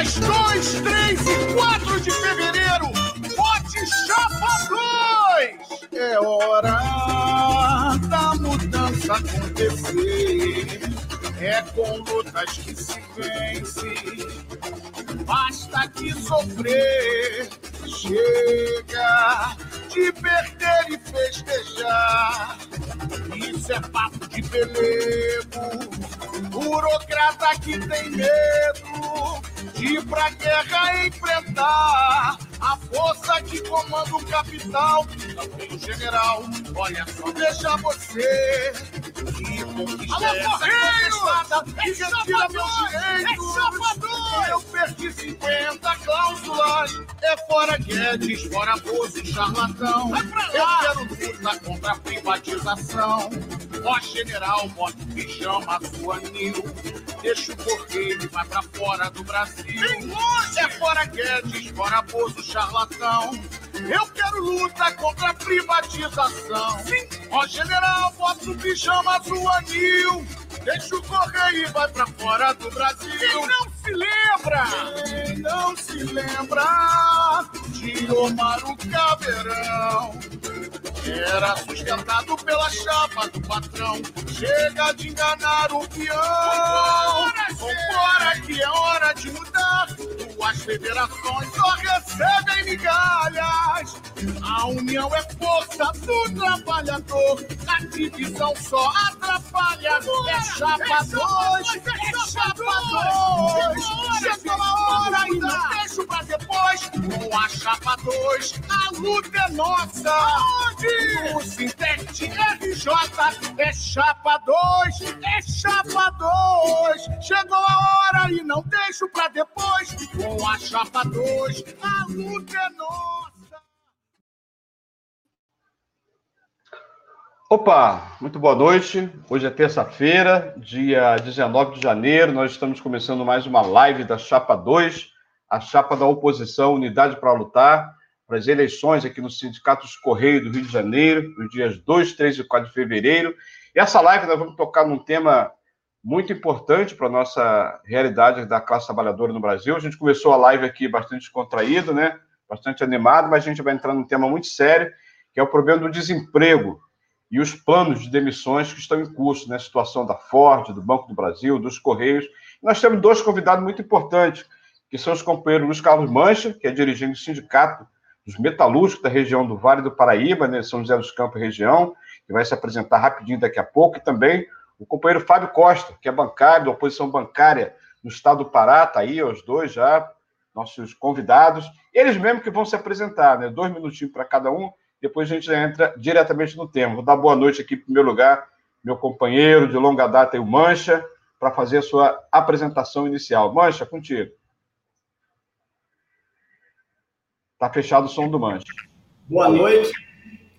Dias 2, 3 e 4 de fevereiro, Vote Chapa 2! É hora da mudança acontecer. É com lutas que se vence. Basta que sofrer. Chega de perder e festejar. Isso é papo de pelego. Burocrata que tem medo de ir pra guerra enfrentar a força que comanda o capital. Também o general, olha só, deixa você que conquista essa conquistada e retira meus direitos. Eu perdi 50 cláusulas. É fora Guedes, fora Bozo e charlatão. Eu quero luta contra a privatização. Ó general, bota o pijama, a sua nil. Deixa o correio e vai pra fora do Brasil. É fora Guedes, fora Bozo, charlatão. Eu quero luta contra a privatização. Sim. Ó general, bota o pijama, sua nil. Deixa o correio e vai pra fora do Brasil. Quem não se lembra? Quem não se lembra de Omar o Caveirão? Era sustentado pela chapa do patrão. Chega de enganar o peão. Vambora que é hora de mudar. Duas federações só recebem migalhas. A união é força do trabalhador. A divisão só atrapalha. É chapa dois, é chapa dois. Chegou a hora e não deixo pra depois. Com a chapa dois, a luta é nossa. Onde? O Sintete RJ é chapa dois, é chapa dois. Chegou a hora e não deixo pra depois. Com a chapa dois, a luta é nossa. Opa, muito boa noite. Hoje é terça-feira, dia 19 de janeiro. Nós estamos começando mais uma live da Chapa 2, a chapa da oposição, Unidade para Lutar, para as eleições aqui no Sindicato dos Correios do Rio de Janeiro, nos dias 2, 3 e 4 de fevereiro. E essa live nós vamos tocar num tema muito importante para a nossa realidade da classe trabalhadora no Brasil. A gente começou a live aqui bastante descontraído, né? Bastante animado, mas a gente vai entrar num tema muito sério, que é o problema do desemprego e os planos de demissões que estão em curso, né? A situação da Ford, do Banco do Brasil, dos Correios. Nós temos dois convidados muito importantes, que são os companheiros Luiz Carlos Mancha, que é dirigente do Sindicato dos Metalúrgicos da região do Vale do Paraíba, né? São José dos Campos região, que vai se apresentar rapidinho daqui a pouco, e também o companheiro Fábio Costa, que é bancário da oposição bancária no estado do Pará, está aí, os dois já, nossos convidados. Eles mesmos que vão se apresentar, né? Dois minutinhos para cada um, depois a gente entra diretamente no tema. Vou dar boa noite aqui, em primeiro lugar, meu companheiro de longa data, o Mancha, para fazer a sua apresentação inicial. Mancha, contigo. Está fechado o som do Mancha. Boa noite.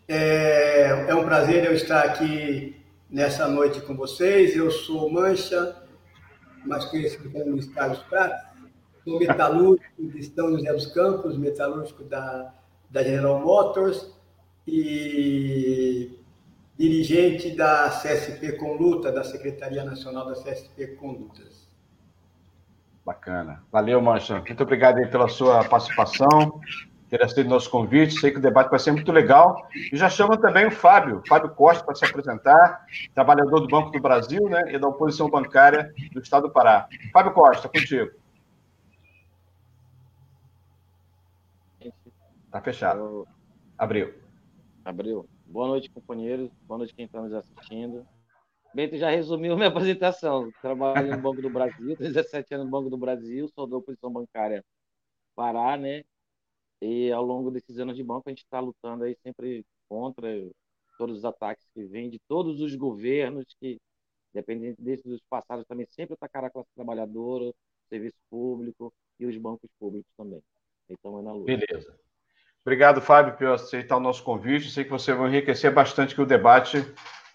É, é, um prazer eu estar aqui nessa noite com vocês. Eu sou Mancha, mais conhecido como Luiz Carlos Prates. Sou metalúrgico de São José dos Campos, metalúrgico da, da General Motors e dirigente da CSP Conduta, da Secretaria Nacional da CSP Condutas. Bacana. Valeu, Mancha. Muito obrigado pela sua participação, ter aceito nosso convite. Sei que o debate vai ser muito legal. E já chama também o Fábio, Fábio Costa, para se apresentar, trabalhador do Banco do Brasil né, e da oposição bancária do Estado do Pará. Fábio Costa, contigo. Está fechado. Abriu. Abril. Boa noite, companheiros. Boa noite, quem está nos assistindo. Bento já resumiu minha apresentação. Trabalho no Banco do Brasil, 17 anos no Banco do Brasil, sou da oposição bancária Pará, né? E ao longo desses anos de banco, a gente está lutando aí sempre contra todos os ataques que vêm de todos os governos que, dependendo desses dos passados, também sempre atacaram a classe trabalhadora, o serviço público e os bancos públicos também. Então é na luta. Beleza. Obrigado, Fábio, por aceitar o nosso convite. Sei que você vai enriquecer bastante o debate,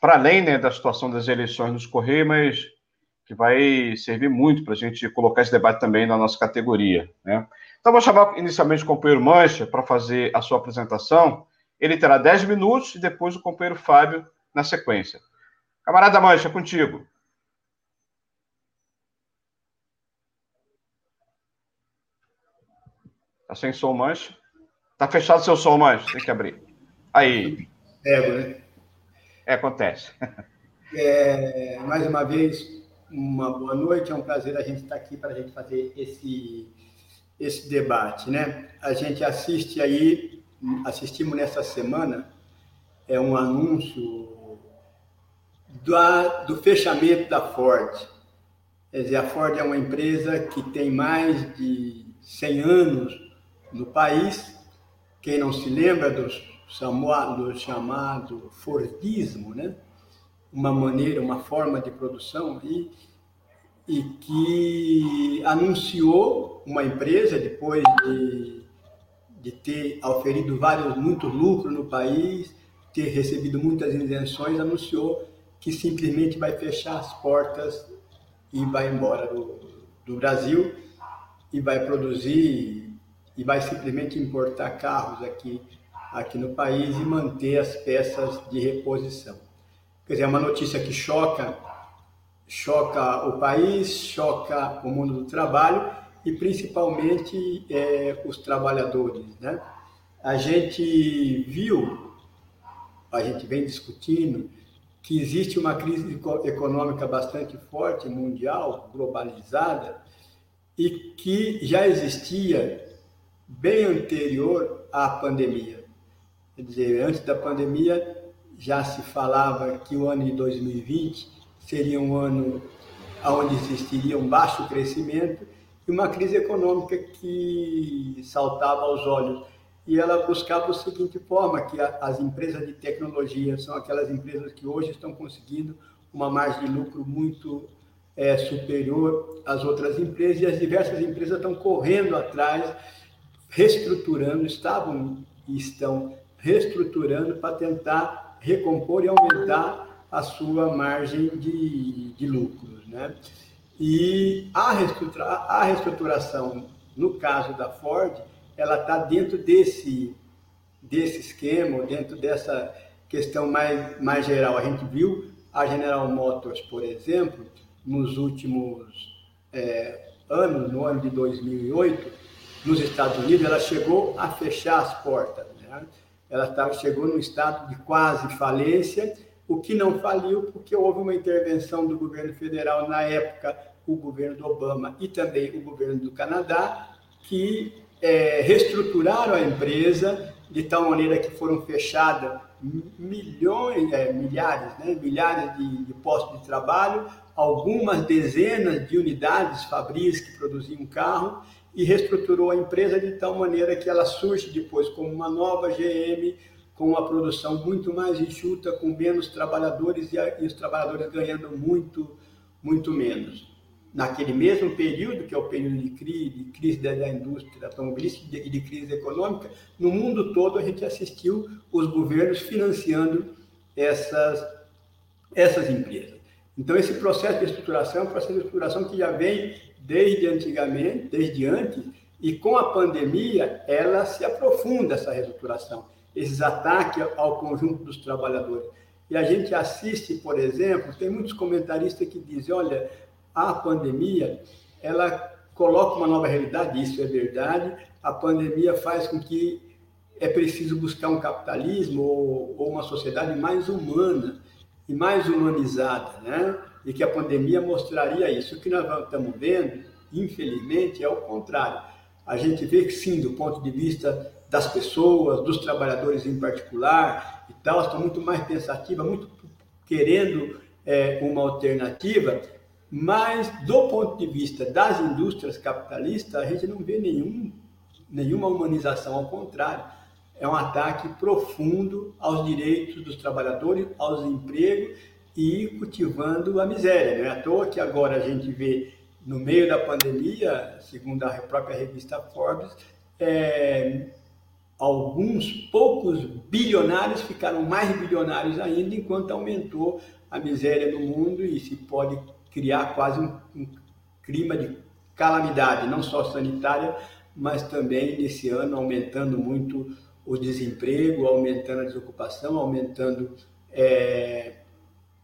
para além né, da situação das eleições nos Correios, mas que vai servir muito para a gente colocar esse debate também na nossa categoria. Né? Então, vou chamar inicialmente o companheiro Mancha para fazer a sua apresentação. Ele terá 10 minutos e depois o companheiro Fábio na sequência. Camarada Mancha, contigo. Tá sem som, mancha? Tá fechado seu som, mancha. Tem que abrir. Aí. Pego, né? É, acontece. É, mais uma vez, uma boa noite. É um prazer a gente estar aqui para a gente fazer esse, esse debate, né? A gente assiste aí, assistimos nessa semana, é um anúncio do, fechamento da Ford. Quer dizer, a Ford é uma empresa que tem mais de 100 anos no país. Quem não se lembra do, do chamado Fordismo, né? uma maneira, uma forma de produção e, e que anunciou uma empresa depois de, de ter oferido vários muito lucro no país, ter recebido muitas isenções, anunciou que simplesmente vai fechar as portas e vai embora do, do Brasil e vai produzir e vai simplesmente importar carros aqui, aqui no país e manter as peças de reposição. Quer dizer, é uma notícia que choca, choca o país, choca o mundo do trabalho e principalmente é, os trabalhadores. Né? A gente viu, a gente vem discutindo que existe uma crise econômica bastante forte, mundial, globalizada, e que já existia bem anterior à pandemia. Quer dizer, antes da pandemia já se falava que o ano de 2020 seria um ano onde existiria um baixo crescimento e uma crise econômica que saltava aos olhos. E ela buscava a seguinte forma, que as empresas de tecnologia são aquelas empresas que hoje estão conseguindo uma margem de lucro muito é, superior às outras empresas e as diversas empresas estão correndo atrás, reestruturando, estavam e estão reestruturando para tentar recompor e aumentar a sua margem de, de lucros. Né? E a, reestrutura, a reestruturação, no caso da Ford, ela está dentro desse, desse esquema, dentro dessa questão mais, mais geral. A gente viu a General Motors, por exemplo, nos últimos é, anos, no ano de 2008, nos Estados Unidos, ela chegou a fechar as portas. Né? Ela tá, chegou num estado de quase falência, o que não faliu porque houve uma intervenção do governo federal na época, o governo do Obama e também o governo do Canadá, que é, reestruturaram a empresa de tal maneira que foram fechadas milhões, é, milhares, né, milhares de, de, postos de trabalho, algumas dezenas de unidades fabris que produziam carro e reestruturou a empresa de tal maneira que ela surge depois como uma nova GM, com uma produção muito mais enxuta, com menos trabalhadores e, e os trabalhadores ganhando muito, muito menos naquele mesmo período, que é o período de crise, de crise da indústria automobilística e de crise econômica, no mundo todo a gente assistiu os governos financiando essas, essas empresas. Então, esse processo de estruturação é um processo de estruturação que já vem desde antigamente, desde antes, e com a pandemia ela se aprofunda essa reestruturação, esses ataques ao conjunto dos trabalhadores. E a gente assiste, por exemplo, tem muitos comentaristas que dizem, olha, a pandemia, ela coloca uma nova realidade, isso é verdade. A pandemia faz com que é preciso buscar um capitalismo ou, ou uma sociedade mais humana e mais humanizada, né? E que a pandemia mostraria isso. O que nós estamos vendo, infelizmente, é o contrário. A gente vê que sim, do ponto de vista das pessoas, dos trabalhadores em particular e tal, estão muito mais pensativas, muito querendo é, uma alternativa, mas, do ponto de vista das indústrias capitalistas, a gente não vê nenhum, nenhuma humanização, ao contrário, é um ataque profundo aos direitos dos trabalhadores, aos empregos e cultivando a miséria. Não é à toa que agora a gente vê, no meio da pandemia, segundo a própria revista Forbes, é, alguns poucos bilionários ficaram mais bilionários ainda, enquanto aumentou a miséria no mundo e se pode criar quase um, um clima de calamidade, não só sanitária, mas também nesse ano aumentando muito o desemprego, aumentando a desocupação, aumentando é,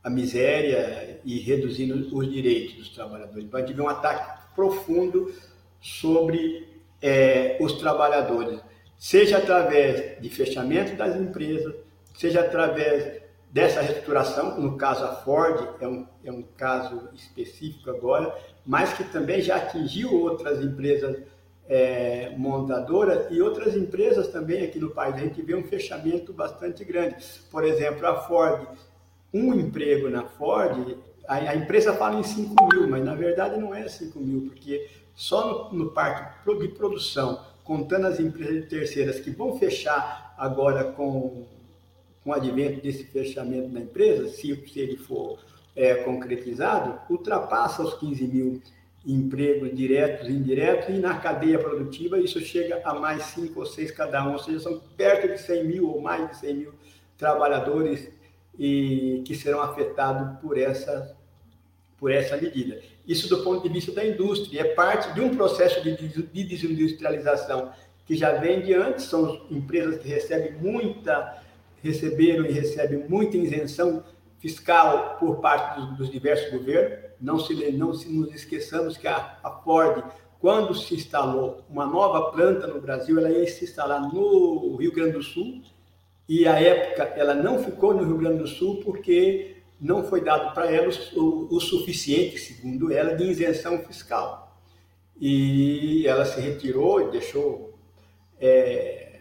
a miséria e reduzindo os direitos dos trabalhadores. Então, a gente vê um ataque profundo sobre é, os trabalhadores, seja através de fechamento das empresas, seja através dessa reestruturação, no caso a Ford é um, é um caso específico agora, mas que também já atingiu outras empresas é, montadoras e outras empresas também aqui no país. A gente vê um fechamento bastante grande. Por exemplo, a Ford, um emprego na Ford, a, a empresa fala em 5 mil, mas na verdade não é 5 mil, porque só no, no parque de produção, contando as empresas terceiras que vão fechar agora com com o advento desse fechamento da empresa, se, se ele for é, concretizado, ultrapassa os 15 mil empregos diretos e indiretos, e na cadeia produtiva isso chega a mais 5 ou 6 cada um, ou seja, são perto de 100 mil ou mais de 100 mil trabalhadores e, que serão afetados por essa, por essa medida. Isso do ponto de vista da indústria, é parte de um processo de, de desindustrialização que já vem de antes, são empresas que recebem muita receberam e recebem muita isenção fiscal por parte dos, dos diversos governos. Não se, não se nos esqueçamos que a, a Ford, quando se instalou uma nova planta no Brasil, ela ia se instalar no Rio Grande do Sul, e à época ela não ficou no Rio Grande do Sul porque não foi dado para ela o, o, suficiente, segundo ela, de isenção fiscal. E ela se retirou e deixou é,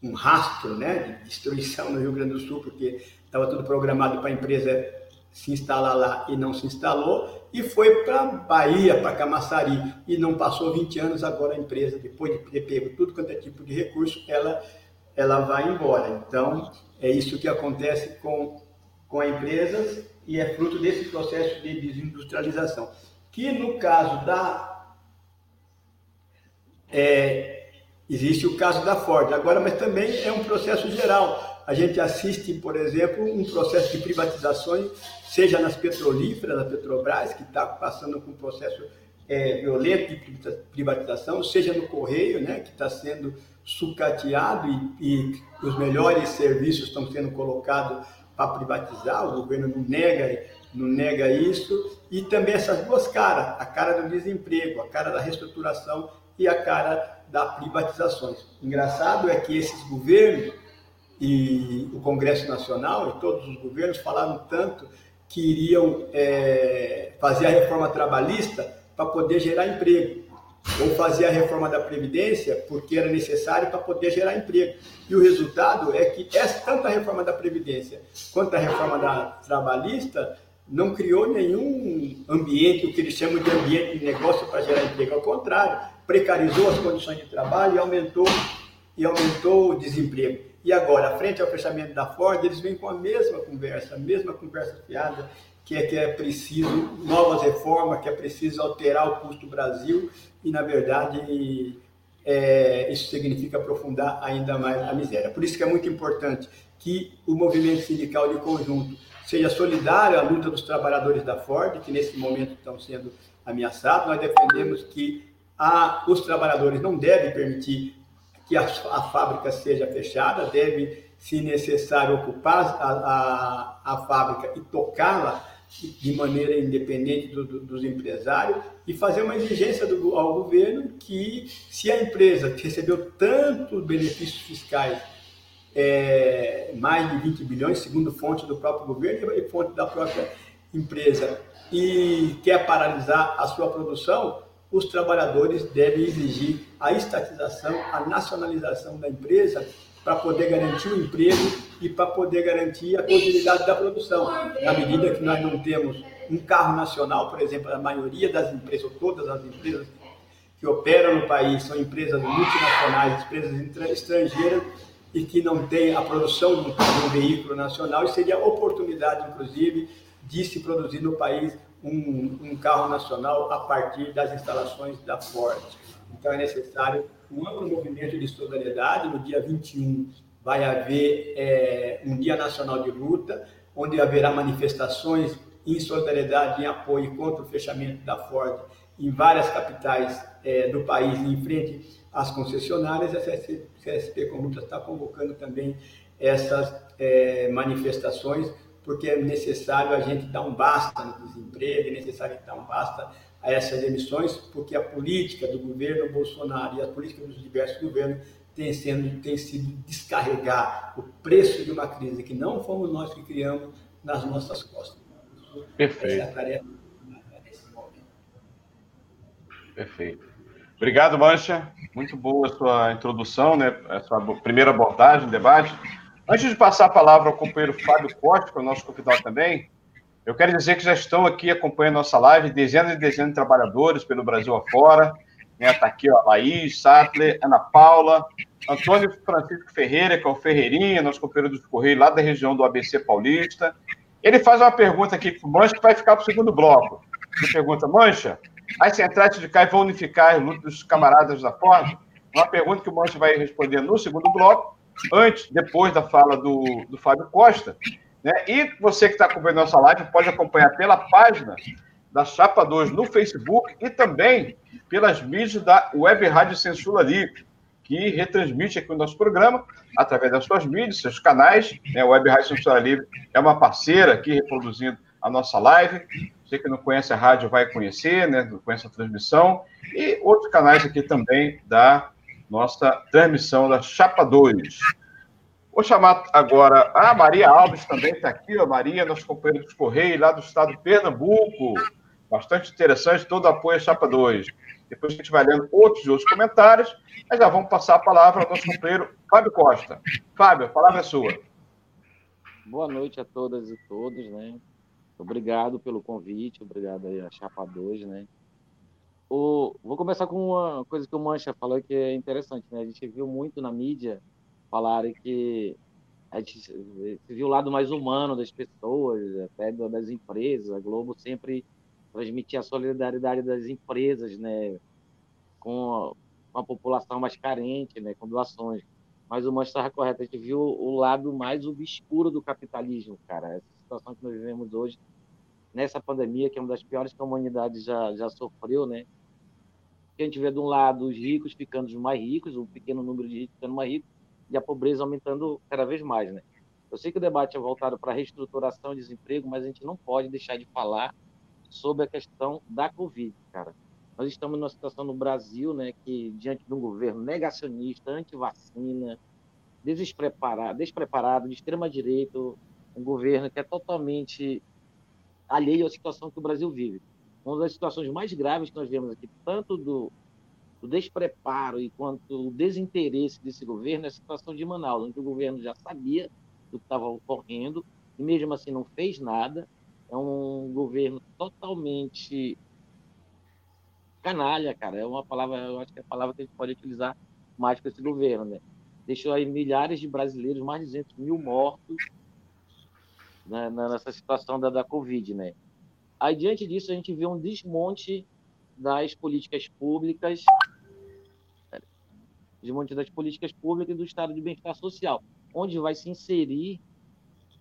um rastro né, de destruição no Rio Grande do Sul, porque estava tudo programado para a empresa se instalar lá e não se instalou, e foi para Bahia, para Camaçari, e não passou 20 anos, agora a empresa, depois de ter pego tudo quanto é tipo de recurso, ela, ela vai embora. Então, é isso que acontece com, com a empresa e é fruto desse processo de desindustrialização. Que no caso da é, Existe o caso da Ford, agora, mas também é um processo geral. A gente assiste, por exemplo, um processo de privatizações, seja nas petrolíferas, da Petrobras, que está passando por um processo é, violento de privatização, seja no Correio, né, que está sendo sucateado e, e os melhores serviços estão sendo colocados privatizar, o governo não nega, não nega isso, e também essas duas caras, a cara do desemprego, a cara da reestruturação e a cara das privatizações. Engraçado é que esses governos e o Congresso Nacional e todos os governos falaram tanto que iriam é, fazer a reforma trabalhista para poder gerar emprego, ou fazer a reforma da Previdência porque era necessário para poder gerar emprego. E o resultado é que essa, tanto a reforma da Previdência quanto a reforma da trabalhista não criou nenhum ambiente, o que eles chamam de ambiente de negócio para gerar emprego. Ao contrário, precarizou as condições de trabalho e aumentou, e aumentou o desemprego. E agora, frente ao fechamento da Ford, eles vêm com a mesma conversa, a mesma conversa fiada, que é que é preciso novas reformas, que é preciso alterar o custo do Brasil, e na verdade é, isso significa aprofundar ainda mais a miséria. Por isso que é muito importante que o movimento sindical de conjunto seja solidário à luta dos trabalhadores da Ford, que nesse momento estão sendo ameaçados. Nós defendemos que a, os trabalhadores não devem permitir que a, a fábrica seja fechada, deve, se necessário, ocupar a, a, a fábrica e tocá-la de maneira independente do, do, dos empresários e fazer uma exigência do, ao governo que, se a empresa recebeu tantos benefícios fiscais, é, mais de 20 bilhões, segundo fonte do próprio governo e fonte da própria empresa, e quer paralisar a sua produção, os trabalhadores devem exigir a estatização, a nacionalização da empresa para poder garantir o emprego e para poder garantir a continuidade da produção. Na medida que nós não temos um carro nacional, por exemplo, a maioria das empresas, ou todas as empresas que operam no país são empresas multinacionais, empresas estrangeiras e que não têm a produção de um veículo nacional, e seria oportunidade, inclusive, de se produzir no país um, um carro nacional a partir das instalações da Ford. Então é necessário um amplo movimento de solidariedade. No dia 21 vai haver é, um Dia Nacional de Luta, onde haverá manifestações em solidariedade, em apoio contra o fechamento da Ford em várias capitais é, do país, em frente às concessionárias. A CSP, Luta está convocando também essas é, manifestações porque é necessário a gente dar um basta no desemprego, é necessário dar um basta a essas emissões, porque a política do governo Bolsonaro e a política dos diversos governos tem, sendo, tem sido descarregar o preço de uma crise que não fomos nós que criamos nas nossas costas. Perfeito. Essa tarefa. Perfeito. Obrigado, Mancha. Muito boa a sua introdução, né? a sua primeira abordagem, debate. Antes de passar a palavra ao companheiro Fábio Costa, que é o nosso convidado também, eu quero dizer que já estão aqui acompanhando nossa live dezenas e dezenas de trabalhadores pelo Brasil afora. Né? Tá aqui ó, Laís, Sattler, Ana Paula, Antônio Francisco Ferreira, que é o Ferreirinha, nosso companheiro do Correio lá da região do ABC Paulista. Ele faz uma pergunta aqui para o Mancha que vai ficar para o segundo bloco. Ele pergunta, Mancha, as centrais sindicais vão unificar os camaradas da Ford? Uma pergunta que o Mancha vai responder no segundo bloco, antes, depois da fala do, do Fábio Costa. Né? E você que está acompanhando nossa live pode acompanhar pela página da Chapa 2 no Facebook e também pelas mídias da Web Rádio Censura Livre, que retransmite aqui o nosso programa através das suas mídias, seus canais. Né? A Web Rádio Censura Livre é uma parceira aqui reproduzindo a nossa live. Você que não conhece a rádio vai conhecer, né? Não conhece a transmissão. E outros canais aqui também da nossa transmissão da Chapa 2. Vou chamar agora a Maria Alves também está aqui, a Maria, nosso companheiro dos Correios, lá do estado de Pernambuco. Bastante interessante, todo apoio à Chapa 2. Depois a gente vai lendo outros outros comentários, mas já vamos passar a palavra ao nosso companheiro Fábio Costa. Fábio, a palavra é sua. Boa noite a todas e todos, né? Obrigado pelo convite, obrigado aí a Chapa 2, né? O, vou começar com uma coisa que o Mancha falou que é interessante, né? A gente viu muito na mídia falarem que a gente viu o lado mais humano das pessoas, até das empresas. A Globo sempre transmitia a solidariedade das empresas, né? Com a, população mais carente, né? Com doações. Mas o Mancha estava correto, a gente viu o lado mais obscuro do capitalismo, cara. Essa situação que nós vivemos hoje nessa pandemia, que é uma das piores que a humanidade já, já sofreu, né? A gente vê de um lado os ricos ficando mais ricos, um pequeno número de ricos ficando mais ricos, e a pobreza aumentando cada vez mais, né? Eu sei que o debate é voltado para reestruturação e desemprego, mas a gente não pode deixar de falar sobre a questão da Covid, cara. Nós estamos numa situação no Brasil, né, que diante de um governo negacionista, anti-vacina, despreparado, despreparado, de extrema direita, um governo que é totalmente alheio à situação que o Brasil vive. Uma das situações mais graves que nós vemos aqui, tanto do, do despreparo e quanto o desinteresse desse governo, é a situação de Manaus, onde o governo já sabia do que estava ocorrendo e mesmo assim não fez nada. É um governo totalmente canalha, cara. É uma palavra, eu acho que é a palavra que a gente pode utilizar mais com esse governo, né? Deixou aí milhares de brasileiros, mais de 200 mil mortos, né, nessa situação da, da Covid, né? Aí, diante disso, a gente vê um desmonte das políticas públicas, desmonte das políticas públicas e do estado de bem-estar social, onde vai se inserir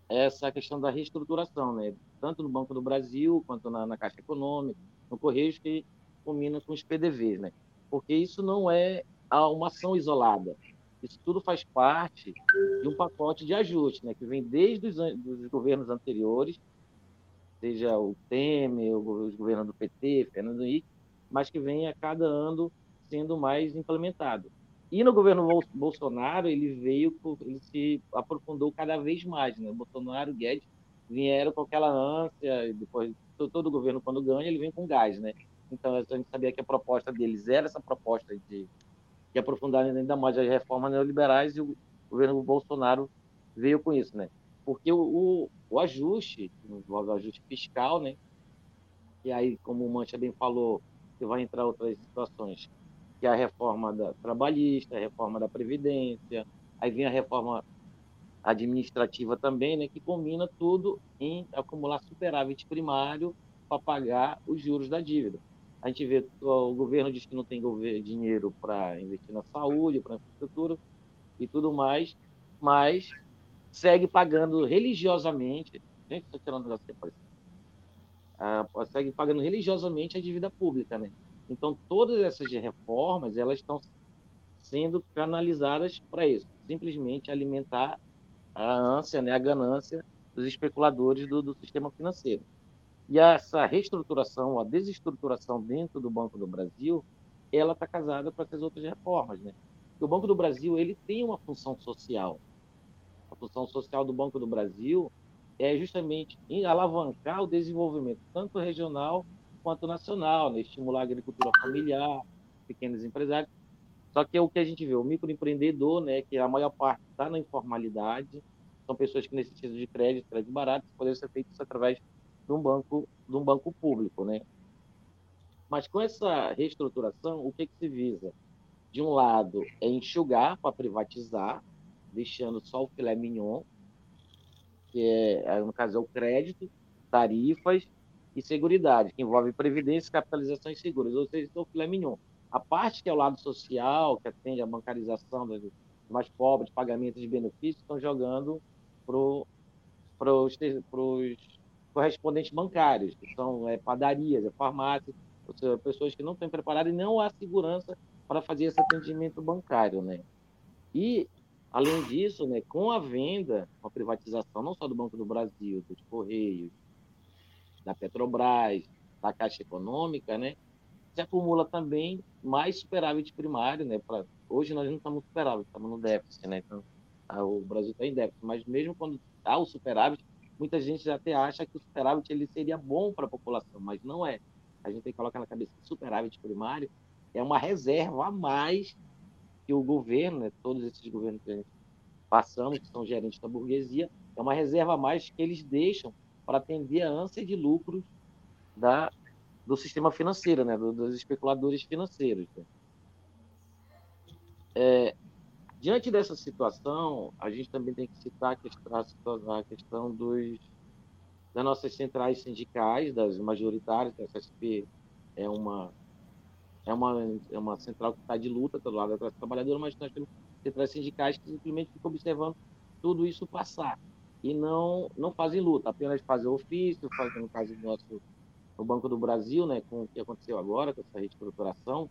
essa questão da reestruturação, né? Tanto no Banco do Brasil, quanto na, na Caixa Econômica, no Correios, que combina com os PDVs, né? Porque isso não é uma ação isolada. Isso tudo faz parte de um pacote de ajuste, né, que vem desde os dos governos anteriores, seja o Temer, os governos do PT, Fernando Henrique, mas que vem a cada ano sendo mais implementado. E no governo Bolsonaro, ele veio, ele se aprofundou cada vez mais. Né? O Bolsonaro o Guedes vieram com aquela ânsia, depois todo governo, quando ganha, ele vem com gás. Né? Então, a gente sabia que a proposta deles era essa proposta de e aprofundar ainda mais as reformas neoliberais e o governo Bolsonaro veio com isso, né? Porque o, o, o ajuste, o ajuste fiscal, né? E aí, como o Mancha bem falou, que vai entrar outras situações, que é a reforma da trabalhista, a reforma da previdência, aí vem a reforma administrativa também, né, que combina tudo em acumular superávit primário para pagar os juros da dívida. A gente vê o governo diz que não tem dinheiro para investir na saúde, para infraestrutura e tudo mais, mas segue pagando religiosamente. Gente, estou tirando aqui, ah, segue pagando religiosamente a dívida pública, né? Então, todas essas reformas, elas estão sendo canalizadas para isso, simplesmente alimentar a ânsia, né, a ganância dos especuladores do, do sistema financeiro. E essa reestruturação, a desestruturação dentro do Banco do Brasil, ela está casada com essas outras reformas, né? o Banco do Brasil ele tem uma função social. A função social do Banco do Brasil é justamente alavancar o desenvolvimento tanto regional quanto nacional, né? estimular a agricultura familiar, pequenos empresários. Só que é o que a gente vê, o microempreendedor, né, que a maior parte está na informalidade, são pessoas que necessitam de crédito, crédito barato, poderia ser feito isso através de um banco, de um banco público, né? Mas com essa reestruturação, o que, que se visa? De um lado, é enxugar para privatizar, deixando só o filé mignon, que é, no caso, é o crédito, tarifas e seguridade, que envolve previdência, capitalização e seguros, ou seja, é o filé mignon. A parte que é o lado social, que atende à bancarização dos mais pobres, pagamento de benefícios, estão jogando para os correspondentes bancários, que são é, padarias, é farmácias, ou seja, pessoas que não estão preparadas e não há segurança para fazer esse atendimento bancário, né? E, além disso, né, com a venda, com a privatização não só do Banco do Brasil, dos Correios, da Petrobras, da Caixa Econômica, né, se acumula também mais superávit primário, né? Pra, hoje nós não estamos superávit, estamos no déficit, né? Então, a, o Brasil está em déficit, mas mesmo quando há o superávit, muita gente até acha que o superávit ele seria bom para a população, mas não é. A gente tem que colocar na cabeça que superávit primário é uma reserva a mais que o governo, né, todos esses governos que a gente passamos, que são gerentes da burguesia, é uma reserva a mais que eles deixam para atender a ânsia de lucros da, do sistema financeiro, né, dos especuladores financeiros. Né? É, diante dessa situação, a gente também tem que citar a questão, a questão dos, das nossas centrais sindicais, das majoritárias, a SSP é uma é uma, é uma central que está de luta do lado da classe trabalhadora, mas nós temos centrais sindicais que simplesmente ficam observando tudo isso passar e não não fazem luta, apenas fazem ofício, fazem no caso do nosso no Banco do Brasil, né, com o que aconteceu agora, com essa reestruturação,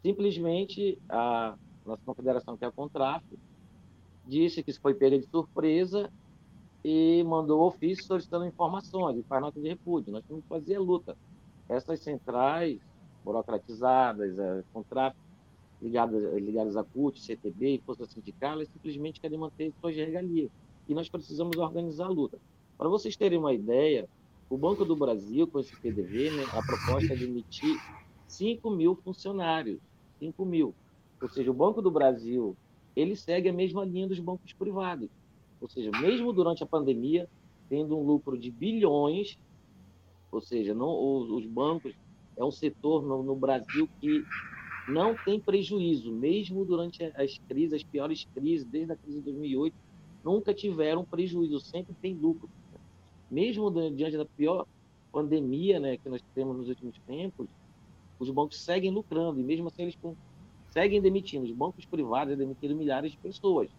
simplesmente a nossa confederação, que é a Contraf, disse que isso foi pega de surpresa e mandou ofício solicitando informações e faz nota de repúdio. Nós temos que fazer luta. Essas centrais burocratizadas, a Contraf, ligadas, ligadas à CUT, CTB e Força Sindical, elas simplesmente querem manter suas regalias. E nós precisamos organizar a luta. Para vocês terem uma ideia, o Banco do Brasil, com esse PDV, né, a proposta é de emitir 5 mil funcionários. 5 mil. Ou seja, o Banco do Brasil ele segue a mesma linha dos bancos privados. Ou seja, mesmo durante a pandemia, tendo um lucro de bilhões, ou seja, não, os, os bancos é um setor no, no, Brasil que não tem prejuízo, mesmo durante as crises, as piores crises, desde a crise de 2008, nunca tiveram prejuízo, sempre tem lucro mesmo diante da pior pandemia né, que nós temos nos últimos tempos, os bancos seguem lucrando, e mesmo assim eles seguem demitindo. Os bancos privados demitiram milhares de pessoas.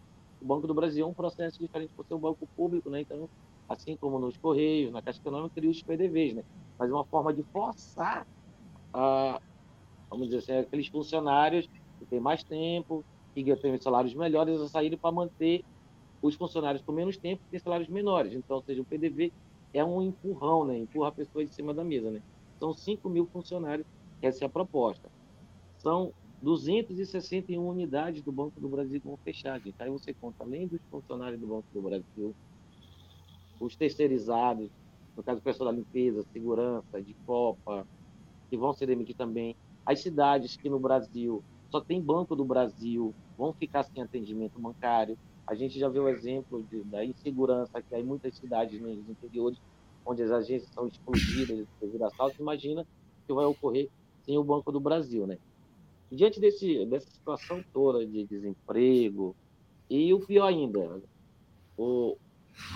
O Banco do Brasil é um processo diferente por ser um banco público, né? então, assim como nos Correios, na Caixa Econômica, cria os PDVs, né? mas é uma forma de forçar, a, vamos dizer assim, aqueles funcionários que têm mais tempo, que têm salários melhores, a saírem para manter os funcionários com menos tempo têm salários menores. Então, ou seja, o PDV é um empurrão, né? Empurra a pessoa de cima da mesa, né? São 5 mil funcionários, essa é a proposta. São 261 unidades do Banco do Brasil que vão fechar, gente. Aí você conta, além dos funcionários do Banco do Brasil, os terceirizados, no caso o pessoal da limpeza, segurança, de Copa, que vão ser demitidos também. As cidades que no Brasil só tem Banco do Brasil vão ficar sem atendimento bancário. A gente já viu o exemplo de, da insegurança que há em muitas cidades nos interiores, onde as agências são explodidas devido a assaltos. Imagina que vai ocorrer sem o Banco do Brasil, né? E diante desse, dessa situação toda de desemprego, e o pior ainda, o,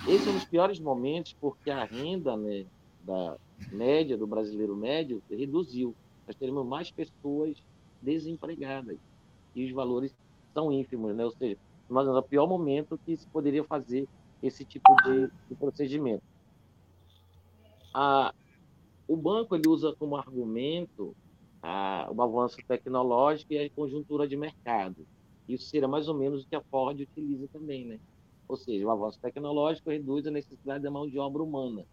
esse é um dos piores momentos porque a renda né, da média, do brasileiro médio, reduziu. Nós teremos mais pessoas desempregadas e os valores são ínfimos, né? Ou seja, mas é o pior momento que se poderia fazer esse tipo de, de procedimento. A, o banco ele usa como argumento a, o avanço tecnológico e a conjuntura de mercado. Isso seria mais ou menos o que a Ford utiliza também, né? Ou seja, o avanço tecnológico reduz a necessidade da mão de obra humana.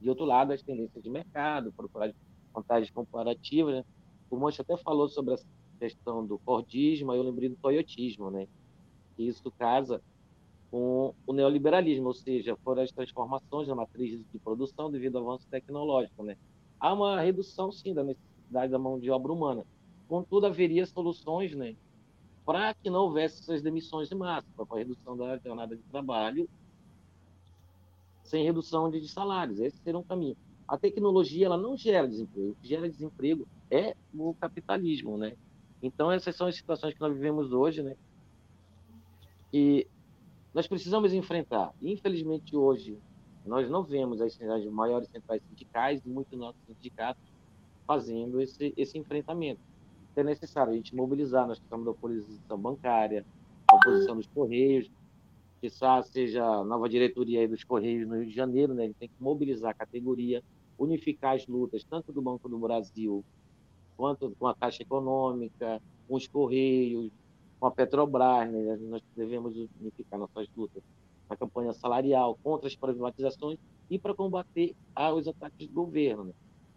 De outro lado, as tendências de mercado, procurar vantagens comparativas. Né? O Mancha até falou sobre a questão do Fordismo, aí eu lembrei do Toyotismo, né? Que isso casa com o neoliberalismo, ou seja, foram as transformações na matriz de produção devido ao avanço tecnológico. Né? Há uma redução, sim, da necessidade da mão de obra humana. Contudo, haveria soluções né, para que não houvesse essas demissões de massa, para a redução da jornada de trabalho sem redução de salários. Esse seria um caminho. A tecnologia ela não gera desemprego. O que gera desemprego é o capitalismo, né? Então, essas são as situações que nós vivemos hoje, né? E nós precisamos enfrentar. Infelizmente, hoje, nós não vemos as, as maiores centrais sindicais e muitos nossos sindicatos fazendo esse, esse enfrentamento. É necessário a gente mobilizar, nós estamos da oposição bancária, a oposição dos Correios, que seja a nova diretoria dos Correios no Rio de Janeiro, né? Ele tem que mobilizar a categoria, unificar as lutas, tanto do Banco do Brasil, quanto com a Caixa Econômica, com os Correios, com a Petrobras, né? Nós devemos unificar nossas lutas na campanha salarial contra as privatizações e para combater os ataques do governo, né?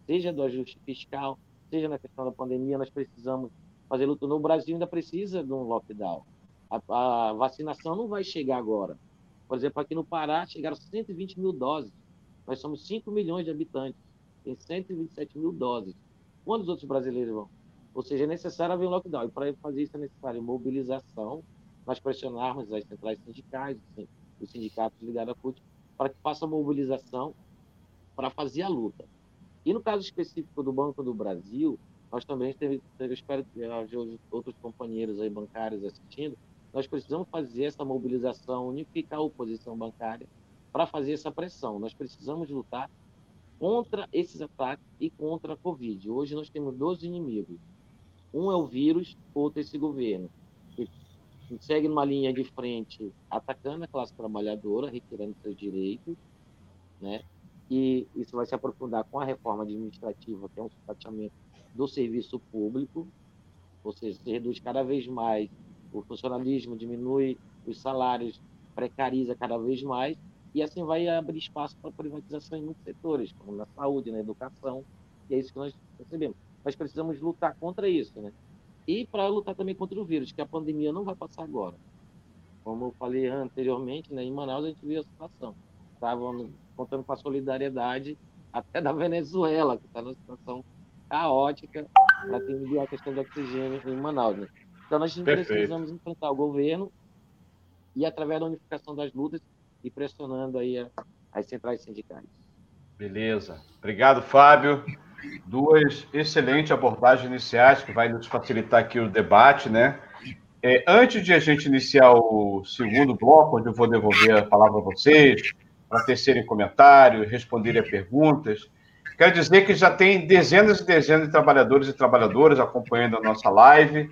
seja do ajuste fiscal, seja na questão da pandemia, nós precisamos fazer luta. No Brasil ainda precisa de um lockdown. A, a, vacinação não vai chegar agora. Por exemplo, aqui no Pará chegaram 120 mil doses. Nós somos 5 milhões de habitantes. Tem 127 mil doses. Quantos outros brasileiros vão? Ou seja, é necessário haver um lockdown. E para fazer isso é necessário mobilização, nós pressionarmos as centrais sindicais, os sindicatos ligados à CUT, para que façam mobilização para fazer a luta. E no caso específico do Banco do Brasil, nós também teve, eu espero que outros companheiros aí bancários assistindo, nós precisamos fazer essa mobilização, unificar a oposição bancária para fazer essa pressão. Nós precisamos lutar contra esses ataques e contra a Covid. Hoje nós temos dois inimigos. Um é o vírus, outro é esse governo. Que segue numa linha de frente atacando a classe trabalhadora, retirando seus direitos, né? E isso vai se aprofundar com a reforma administrativa, que é um sucateamento do serviço público, ou seja, se reduz cada vez mais o funcionalismo diminui os salários, precariza cada vez mais, e assim vai abrir espaço para privatização em muitos setores, como na saúde, na educação, e é isso que nós percebemos. Nós precisamos lutar contra isso, né? E para lutar também contra o vírus, que a pandemia não vai passar agora. Como eu falei anteriormente, né, em Manaus a gente viu a situação. Estavam contando com a solidariedade até da Venezuela, que está numa situação caótica para atender a questão do oxigênio em Manaus. Né? Então, nós Perfeito. precisamos enfrentar o governo e, através da unificação das lutas, e pressionando aí as centrais sindicais. Beleza. Obrigado, Fábio. Duas excelentes abordagens iniciais que vai nos facilitar aqui o debate, né? É, antes de a gente iniciar o segundo bloco, onde eu vou devolver a palavra a vocês, para tecerem comentários, responderem a perguntas, quero dizer que já tem dezenas e dezenas de trabalhadores e trabalhadoras acompanhando a nossa live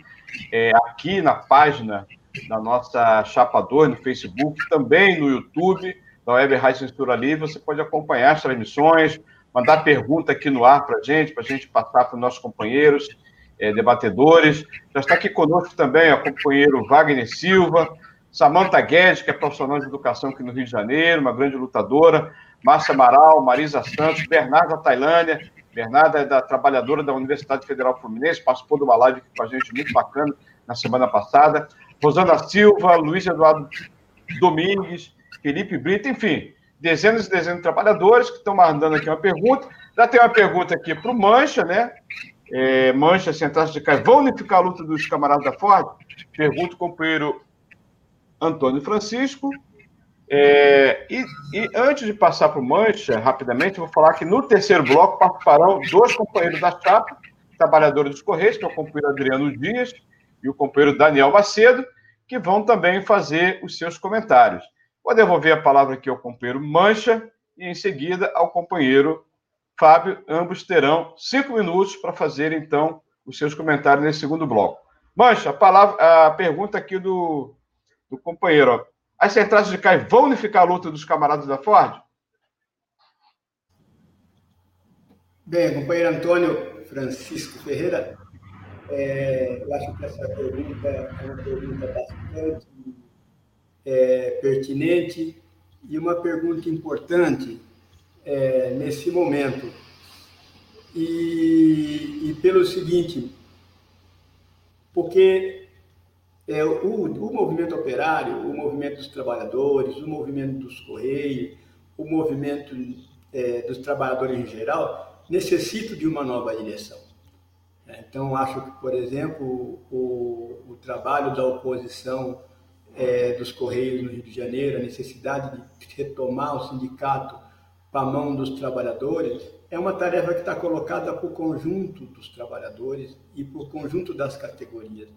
é, aqui na página da nossa Chapa 2 no Facebook, também no YouTube, da Web Rádio Censura Livre. Você pode acompanhar as transmissões, mandar pergunta aqui no ar para a gente, para a gente passar para os nossos companheiros é, debatedores. Já está aqui conosco também o companheiro Wagner Silva, Samanta Guedes, que é profissional de educação aqui no Rio de Janeiro, uma grande lutadora, Márcia Amaral, Marisa Santos, Bernardo da Tailândia, Bernarda é da trabalhadora da Universidade Federal Fluminense, participou de uma live aqui com a gente muito bacana na semana passada. Rosana Silva, Luiz Eduardo Domingues, Felipe Brito, enfim, dezenas e dezenas de trabalhadores que estão mandando aqui uma pergunta. Já tem uma pergunta aqui para o Mancha, né? É, Mancha, Centrais de Cai, vão unificar a luta dos camaradas da Ford? Pergunta o companheiro Antônio Francisco. É, e, e, antes de passar para o Mancha, rapidamente, vou falar que no terceiro bloco participarão dois companheiros da chapa, trabalhadores dos Correios, que é o companheiro Adriano Dias e o companheiro Daniel Macedo, que vão também fazer os seus comentários. Vou devolver a palavra aqui ao companheiro Mancha e, em seguida, ao companheiro Fábio. Ambos terão cinco minutos para fazer, então, os seus comentários nesse segundo bloco. Mancha, a, palavra, a pergunta aqui do, do companheiro. As centrais de CAI vão unificar a luta dos camaradas da Ford? Bem, companheiro Antônio Francisco Ferreira, é, eu acho que essa pergunta é uma pergunta bastante é, pertinente e uma pergunta importante é, nesse momento. E, e, pelo seguinte, porque é, o, o movimento operário, o movimento dos trabalhadores, o movimento dos Correios, o movimento é, dos trabalhadores em geral, necessita de uma nova direção. Então, acho que, por exemplo, o, o trabalho da oposição é, dos Correios no Rio de Janeiro, a necessidade de retomar o sindicato para a mão dos trabalhadores, é uma tarefa que está colocada para o conjunto dos trabalhadores e para o conjunto das categorias.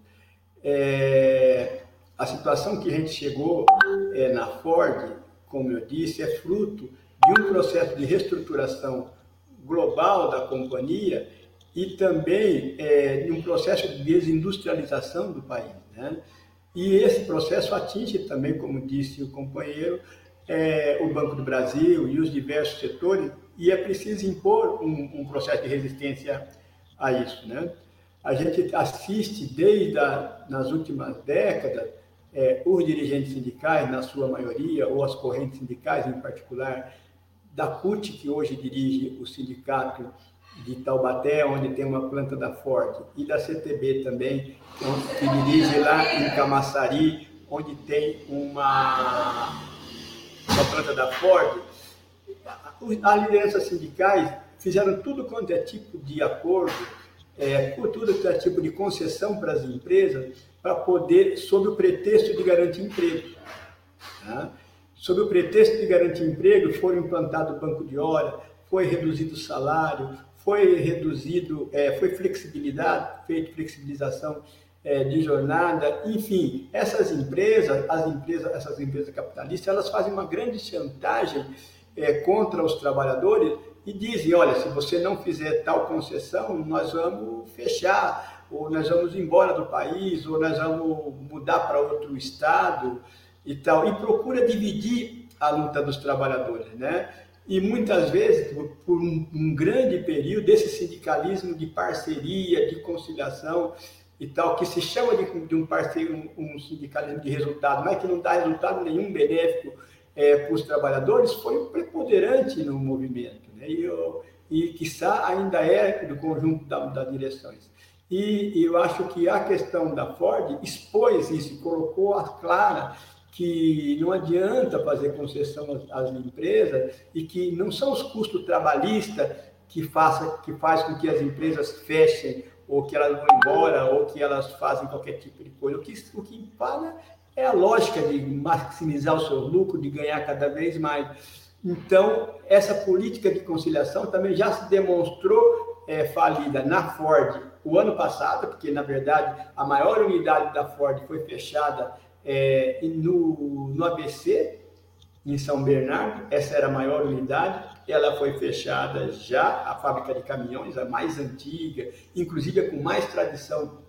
É, a situação que a gente chegou é, na Ford, como eu disse, é fruto de um processo de reestruturação global da companhia e também é, de um processo de desindustrialização do país. Né? E esse processo atinge também, como disse o companheiro, é, o Banco do Brasil e os diversos setores, e é preciso impor um, um processo de resistência a isso. Né? A gente assiste desde a, nas últimas décadas é, os dirigentes sindicais, na sua maioria, ou as correntes sindicais em particular, da CUT, que hoje dirige o sindicato de Taubaté, onde tem uma planta da Ford, e da CTB também, que dirige lá em Camaçari, onde tem uma, uma planta da Ford, as lideranças sindicais fizeram tudo quanto é tipo de acordo, é, tudo quanto é tipo de concessão para as empresas, para poder, sob o pretexto de garantir emprego. Tá? Sob o pretexto de garantir emprego, foram implantados banco de hora, foi reduzido o salário, foi reduzido, é, foi flexibilidade, feito flexibilização é, de jornada, enfim, essas empresas, as empresas, essas empresas capitalistas, elas fazem uma grande chantagem é, contra os trabalhadores e dizem, olha, se você não fizer tal concessão, nós vamos fechar, ou nós vamos embora do país, ou nós vamos mudar para outro estado e tal, e procura dividir a luta dos trabalhadores, né? E muitas vezes, por um, um, grande período, desse sindicalismo de parceria, de conciliação e tal, que se chama de, de um parceiro, um, um, sindicalismo de resultado, mas que não dá resultado nenhum benéfico é, para os trabalhadores, foi preponderante no movimento, né? e, eu, e quiçá ainda é do conjunto da, das direções. E, e eu acho que a questão da Ford expôs isso, colocou a clara que não adianta fazer concessão às empresas e que não são os custos trabalhistas que, faça, que faz com que as empresas fechem ou que elas vão embora ou que elas fazem qualquer tipo de coisa. O que, o que paga é a lógica de maximizar o seu lucro, de ganhar cada vez mais. Então, essa política de conciliação também já se demonstrou é, falida na Ford o ano passado, porque, na verdade, a maior unidade da Ford foi fechada é, no, no ABC, em São Bernardo, essa era a maior unidade, ela foi fechada já, a fábrica de caminhões, a mais antiga, inclusive com mais tradição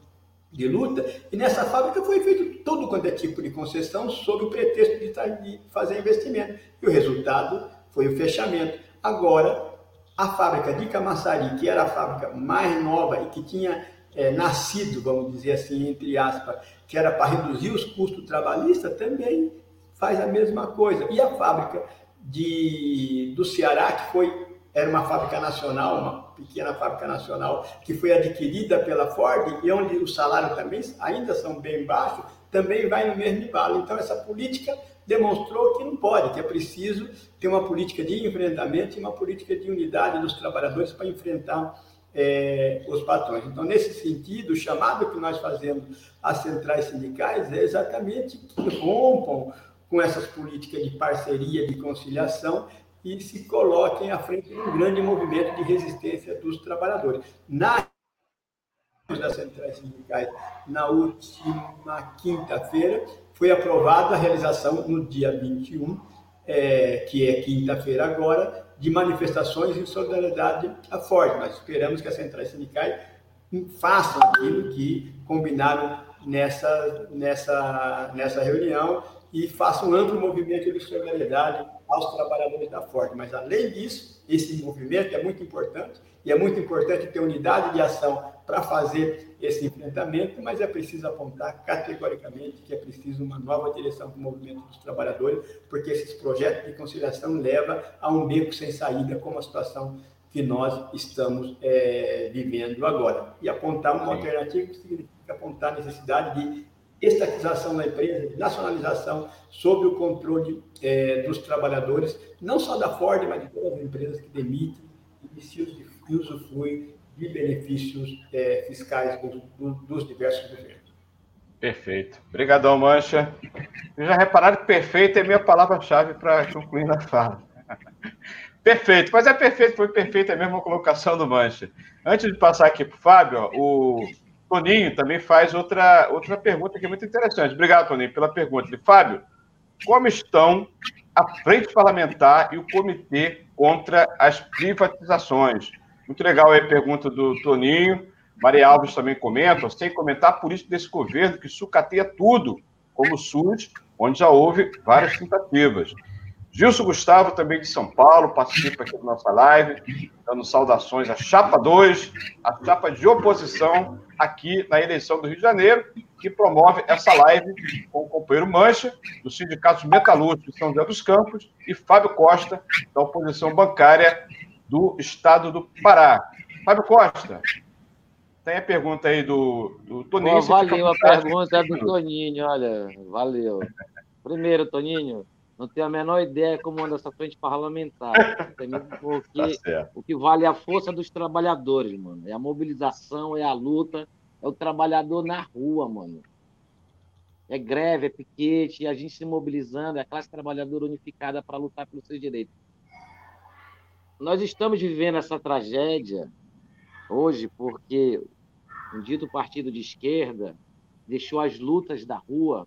de luta, e nessa fábrica foi feito todo quanto é tipo de concessão sob o pretexto de, de fazer investimento. E o resultado foi o fechamento. Agora, a fábrica de Camaçari, que era a fábrica mais nova e que tinha é, nascido, vamos dizer assim, entre aspas, que era para reduzir os custos trabalhistas, também faz a mesma coisa. E a fábrica de, do Ceará, que foi, era uma fábrica nacional, uma pequena fábrica nacional, que foi adquirida pela Ford, e onde os salários também ainda são bem baixos, também vai no mesmo embalo. Então, essa política demonstrou que não pode, que é preciso ter uma política de enfrentamento e uma política de unidade dos trabalhadores para enfrentar é, os patrões. Então, nesse sentido, o chamado que nós fazemos às centrais sindicais é exatamente que rompam com essas políticas de parceria, de conciliação e se coloquem à frente de um grande movimento de resistência dos trabalhadores. Na das centrais sindicais, na última quinta-feira, foi aprovada a realização no dia 21, é, que é quinta-feira agora, de manifestações em solidariedade à Ford. Nós esperamos que as centrais sindicais façam aquilo que combinaram nessa, nessa, nessa reunião e façam um amplo movimento de solidariedade aos trabalhadores da Ford. Mas, além disso, esse movimento é muito importante e é muito importante ter unidade de ação para fazer esse enfrentamento, mas é preciso apontar categoricamente que é preciso uma nova direção para o movimento dos trabalhadores, porque esses projetos de conciliação levam a um beco sem saída, como a situação que nós estamos é, vivendo agora. E apontar uma alternativa significa apontar a necessidade de estatização da empresa, de nacionalização sob o controle é, dos trabalhadores, não só da Ford, mas de todas as empresas que demitem e que usufruem de benefícios é, fiscais do, do, dos diversos governos. Perfeito. Obrigadão, Mancha. Vocês já repararam que perfeito é minha palavra-chave para concluir na fala. Perfeito, mas é perfeito, foi perfeita a mesma colocação do Mancha. Antes de passar aqui para o Fábio, o Toninho também faz outra, outra pergunta que é muito interessante. Obrigado, Toninho, pela pergunta. E, Fábio, como estão a Frente Parlamentar e o Comitê contra as Privatizações? Muito legal aí a pergunta do Toninho. Maria Alves também comenta, sem comentar por isso desse governo que sucateia tudo, como o SUS, onde já houve várias tentativas. Gilson Gustavo, também de São Paulo, participa aqui da nossa live, dando saudações à Chapa 2, a chapa de oposição aqui na eleição do Rio de Janeiro, que promove essa live com o companheiro Mancha, do Sindicato Metalúrgico de São José dos Campos, e Fábio Costa, da oposição bancária do Estado do Pará. Fábio Costa, tem a pergunta aí do, do Toninho. valeu a pergunta do Toninho, olha, valeu. Primeiro, Toninho, não tenho a menor ideia como anda essa frente parlamentar. Porque tá o que vale é a força dos trabalhadores, mano. É a mobilização, é a luta, é o trabalhador na rua, mano. É greve, é piquete, é a gente se mobilizando, é a classe trabalhadora unificada para lutar pelos seus direitos. Nós estamos vivendo essa tragédia hoje porque um dito partido de esquerda deixou as lutas da rua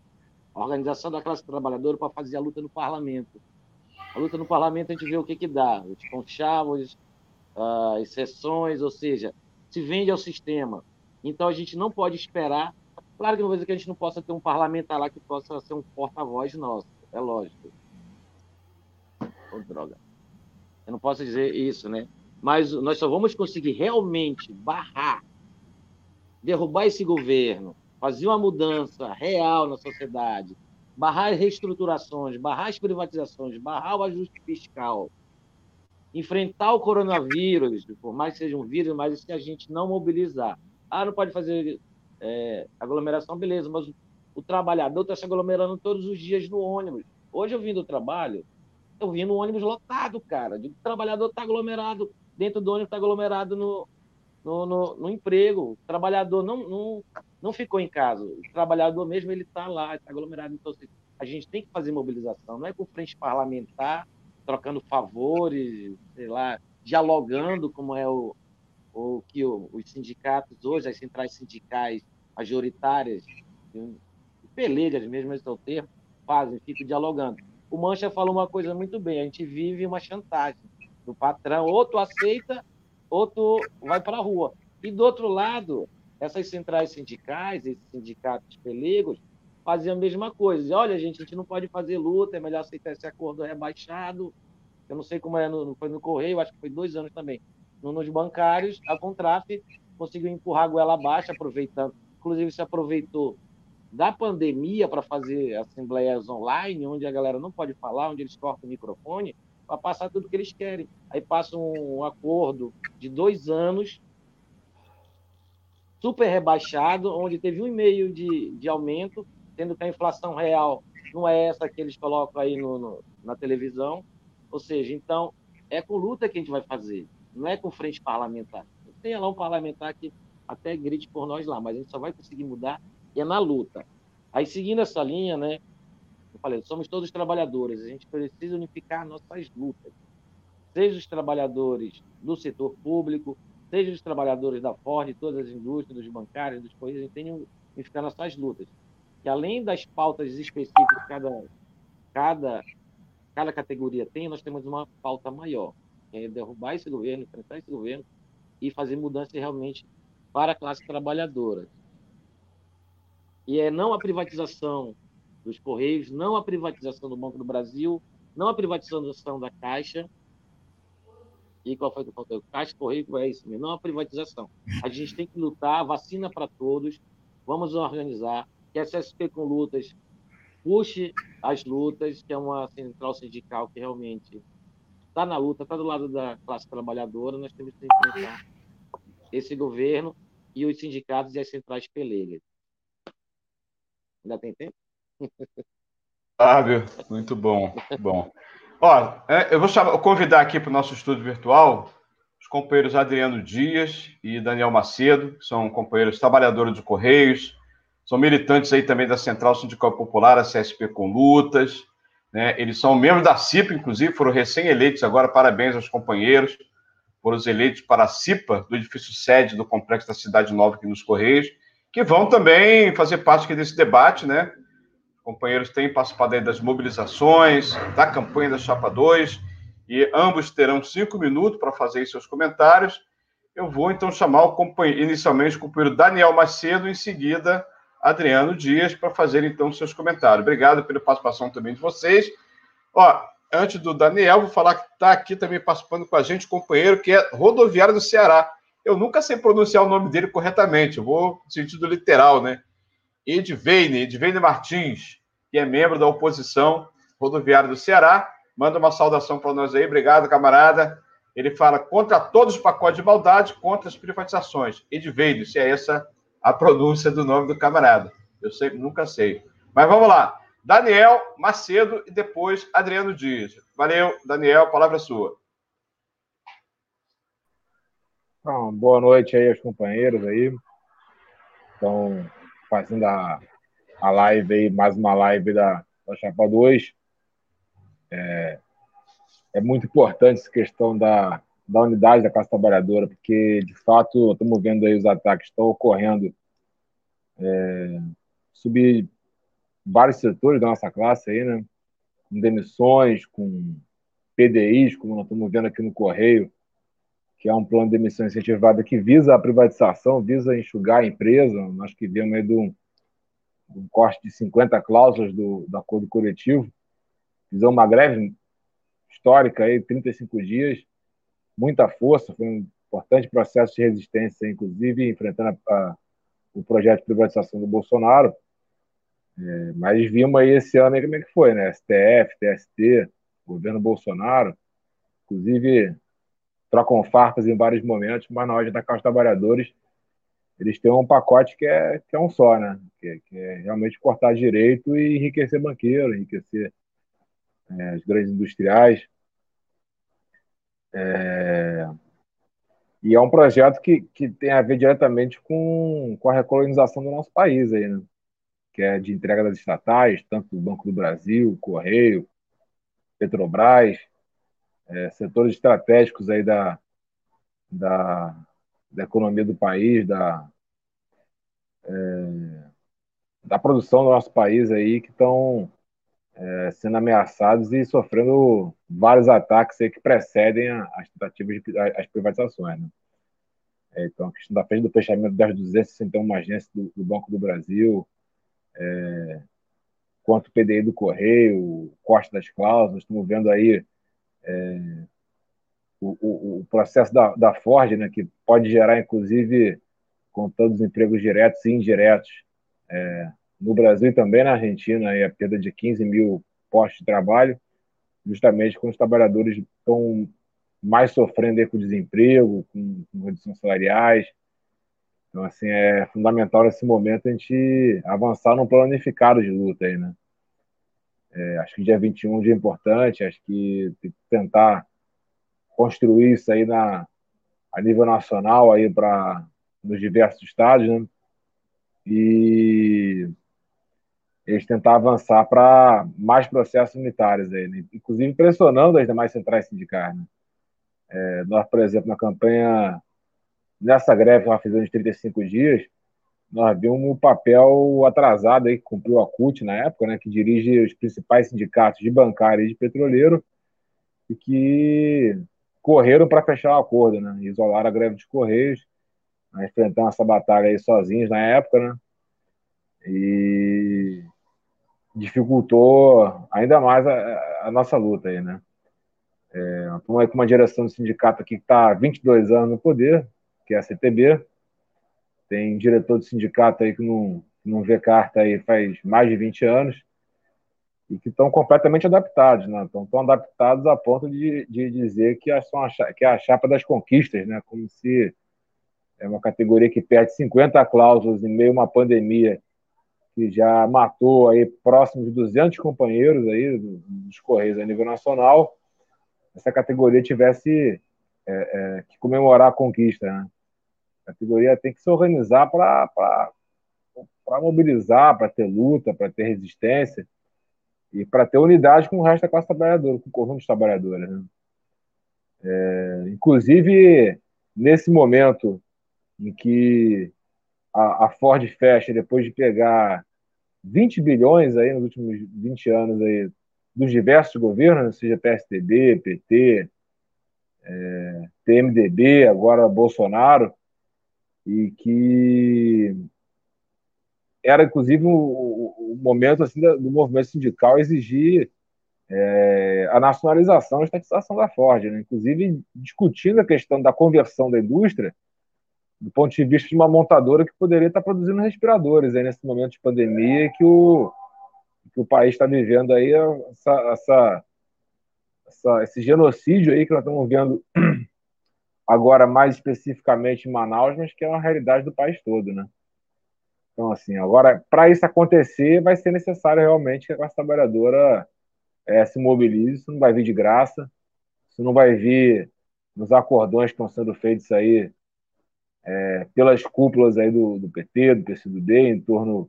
a organização da classe trabalhadora para fazer a luta no parlamento. A luta no parlamento a gente vê o que, que dá, os conchavos, as sessões, ou seja, se vende ao sistema. Então a gente não pode esperar. Claro que não vou dizer que a gente não possa ter um parlamentar lá que possa ser um porta-voz nosso, é lógico. Oh, droga. Eu não posso dizer isso, né? Mas nós só vamos conseguir realmente barrar, derrubar esse governo, fazer uma mudança real na sociedade, barrar as reestruturações, barrar as privatizações, barrar o ajuste fiscal, enfrentar o coronavírus, por mais que seja um vírus, mas se a gente não mobilizar. Ah, não pode fazer é, aglomeração, beleza, mas o, o trabalhador está se aglomerando todos os dias no ônibus. Hoje eu vim do trabalho, eu vim no ônibus lotado, cara. O trabalhador está aglomerado, dentro do ônibus está aglomerado no, no, no, no, emprego. O trabalhador não, não, não ficou em casa. O trabalhador mesmo ele está lá, está aglomerado. Então, assim, a gente tem que fazer mobilização. Não é com frente parlamentar, trocando favores, sei lá, dialogando, como é o, o que o, os sindicatos hoje, as centrais sindicais majoritárias, pelegas mesmo, esse é o termo, fazem, ficam dialogando. O Mancha falou uma coisa muito bem, a gente vive uma chantagem do patrão, ou tu aceita, ou tu vai para a rua. E do outro lado, essas centrais sindicais, esses sindicatos pelegos, faziam a mesma coisa. Olha, gente, a gente não pode fazer luta, é melhor aceitar esse acordo rebaixado. Eu não sei como é, no, foi no Correio, acho que foi dois anos também. No, nos bancários, a Contraf conseguiu empurrar a goela abaixo, aproveitando. Inclusive, se aproveitou da pandemia para fazer assembleias online, onde a galera não pode falar, onde eles cortam o microfone, para passar tudo que eles querem. Aí passa um acordo de dois anos super rebaixado, onde teve um e meio de, de aumento, sendo que a inflação real não é essa que eles colocam aí no, no, na televisão. Ou seja, então, é com luta que a gente vai fazer, não é com frente parlamentar. Tem lá um parlamentar que até grite por nós lá, mas a gente só vai conseguir mudar é na luta. Aí, seguindo essa linha, né, eu falei, somos todos trabalhadores, a gente precisa unificar nossas lutas. Seja os trabalhadores do setor público, seja os trabalhadores da Ford, todas as indústrias, dos bancários, dos correios, a gente tem que unificar nossas lutas. Que além das pautas específicas que cada, cada, cada categoria tem, nós temos uma pauta maior, que é derrubar esse governo, enfrentar esse governo e fazer mudanças realmente para a classe trabalhadora. E é não a privatização dos Correios, não a privatização do Banco do Brasil, não a privatização da Caixa, E qual foi o faltou? Caixa Correio é isso mesmo, não a privatização. A gente tem que lutar, vacina para todos, vamos organizar, que a CSP com lutas puxe as lutas, que é uma central sindical que realmente está na luta, está do lado da classe trabalhadora, nós temos que enfrentar esse governo e os sindicatos e as centrais peleiras. Ainda tem tempo? Fábio, muito bom, bom. Ó, é, eu vou chamar, convidar aqui para o nosso estúdio virtual os companheiros Adriano Dias e Daniel Macedo, que são companheiros trabalhadores de Correios, são militantes aí também da Central Sindical Popular, a CSP com Lutas, né? Eles são membros da CIPA, inclusive, foram recém-eleitos agora, parabéns aos companheiros, foram eleitos para a CIPA, do edifício sede do Complexo da Cidade Nova aqui nos Correios, que vão também fazer parte desse debate, né? companheiros têm participado das mobilizações, da campanha da Chapa 2, e ambos terão cinco minutos para fazer seus comentários. Eu vou então chamar o companheiro, inicialmente o companheiro Daniel Macedo, em seguida Adriano Dias, para fazer então seus comentários. Obrigado pela participação também de vocês. Ó, antes do Daniel, vou falar que está aqui também participando com a gente companheiro que é rodoviário do Ceará. Eu nunca sei pronunciar o nome dele corretamente, eu vou no sentido literal, né? Edveine, Edveine Martins, que é membro da oposição rodoviária do Ceará. Manda uma saudação para nós aí. Obrigado, camarada. Ele fala contra todos os pacotes de maldade, contra as privatizações. Edveine, se é essa a pronúncia do nome do camarada. Eu sempre nunca sei. Mas vamos lá. Daniel Macedo e depois Adriano Dias. Valeu, Daniel, palavra é sua. Então, boa noite aí aos companheiros aí. Estão fazendo a, a live aí, mais uma live da, da Chapa 2. É, é muito importante essa questão da, da unidade da classe trabalhadora, porque, de fato, estamos vendo aí os ataques que estão ocorrendo é, subir vários setores da nossa classe aí, né? Com demissões, com PDIs, como nós estamos vendo aqui no Correio, que é um plano de demissão incentivada que visa a privatização, visa enxugar a empresa. Nós que vemos aí do, um corte de 50 cláusulas do, do acordo coletivo, fizemos uma greve histórica aí, 35 dias, muita força, foi um importante processo de resistência, inclusive enfrentando a, a, o projeto de privatização do Bolsonaro. É, mas vimos aí esse ano aí como é que foi, né? STF, TST, governo Bolsonaro, inclusive trocam farpas em vários momentos, mas na hora da Casa dos Trabalhadores eles têm um pacote que é, que é um só, né? Que, que é realmente cortar direito e enriquecer banqueiro, enriquecer é, as grandes industriais. É... E é um projeto que, que tem a ver diretamente com, com a recolonização do nosso país aí, né? Que é de entrega das estatais, tanto do Banco do Brasil, Correio, Petrobras, é, setores estratégicos aí da, da, da economia do país, da, é, da produção do nosso país aí, que estão é, sendo ameaçados e sofrendo vários ataques aí que precedem as tentativas de as privatizações. Né? É, então, a questão da frente do fechamento das 261 agências do, do Banco do Brasil, é, quanto o PDI do Correio, corte das cláusulas, estamos vendo aí é, o, o, o, processo da, da Ford, né, que pode gerar, inclusive, contando os empregos diretos e indiretos, é, no Brasil e também na Argentina, aí, a perda de 15 mil postos de trabalho, justamente quando os trabalhadores estão mais sofrendo aí com desemprego, com, com salariais. Então, assim, é fundamental nesse momento a gente avançar num plano unificado de luta aí, né? É, acho que dia 21 é um dia importante, acho que tem que tentar construir isso aí na, a nível nacional aí para nos diversos estados, né? E eles tentar avançar para mais processos unitários aí, né? inclusive pressionando as demais centrais sindicais. Né? É, nós, por exemplo, na campanha, nessa greve que nós fizemos de 35 dias, nós vimos um papel atrasado aí, que cumpriu a CUT na época, né, que dirige os principais sindicatos de bancário e de petroleiro, e que correram para fechar o acordo, né? Isolaram a greve dos Correios, né? enfrentando essa batalha aí sozinhos na época, né? E dificultou ainda mais a, a nossa luta aí, né? É com uma direção do sindicato aqui que está há 22 anos no poder, que é a CTB. Tem diretor do sindicato aí que não, não vê carta aí faz mais de 20 anos e que estão completamente adaptados, né? Estão adaptados a ponto de, de dizer que, são a, que é a chapa das conquistas, né? Como se é uma categoria que perde 50 cláusulas em meio a uma pandemia que já matou aí próximo de 200 companheiros aí dos Correios a nível nacional, essa categoria tivesse é, é, que comemorar a conquista, né? A categoria tem que se organizar para mobilizar, para ter luta, para ter resistência e para ter unidade com o resto da classe trabalhadora, com o conjunto dos trabalhadores. Né? É, inclusive, nesse momento em que a, a, Ford fecha, depois de pegar 20 bilhões aí nos últimos 20 anos aí, dos diversos governos, seja PSDB, PT, é, PMDB, agora Bolsonaro, e que era inclusive o, o, o momento assim do movimento sindical exigir é, a nacionalização e a estatização da Ford, né? inclusive discutindo a questão da conversão da indústria do ponto de vista de uma montadora que poderia estar produzindo respiradores aí nesse momento de pandemia que o, que o país está vivendo aí essa, essa, essa, esse genocídio aí que nós estamos vendo agora mais especificamente em Manaus, mas que é uma realidade do país todo, né? Então, assim, agora, para isso acontecer, vai ser necessário realmente que a classe trabalhadora é, se mobilize. Isso não vai vir de graça, isso não vai vir nos acordões que estão sendo feitos aí é, pelas cúpulas aí do, do, PT, do PCdoB, em torno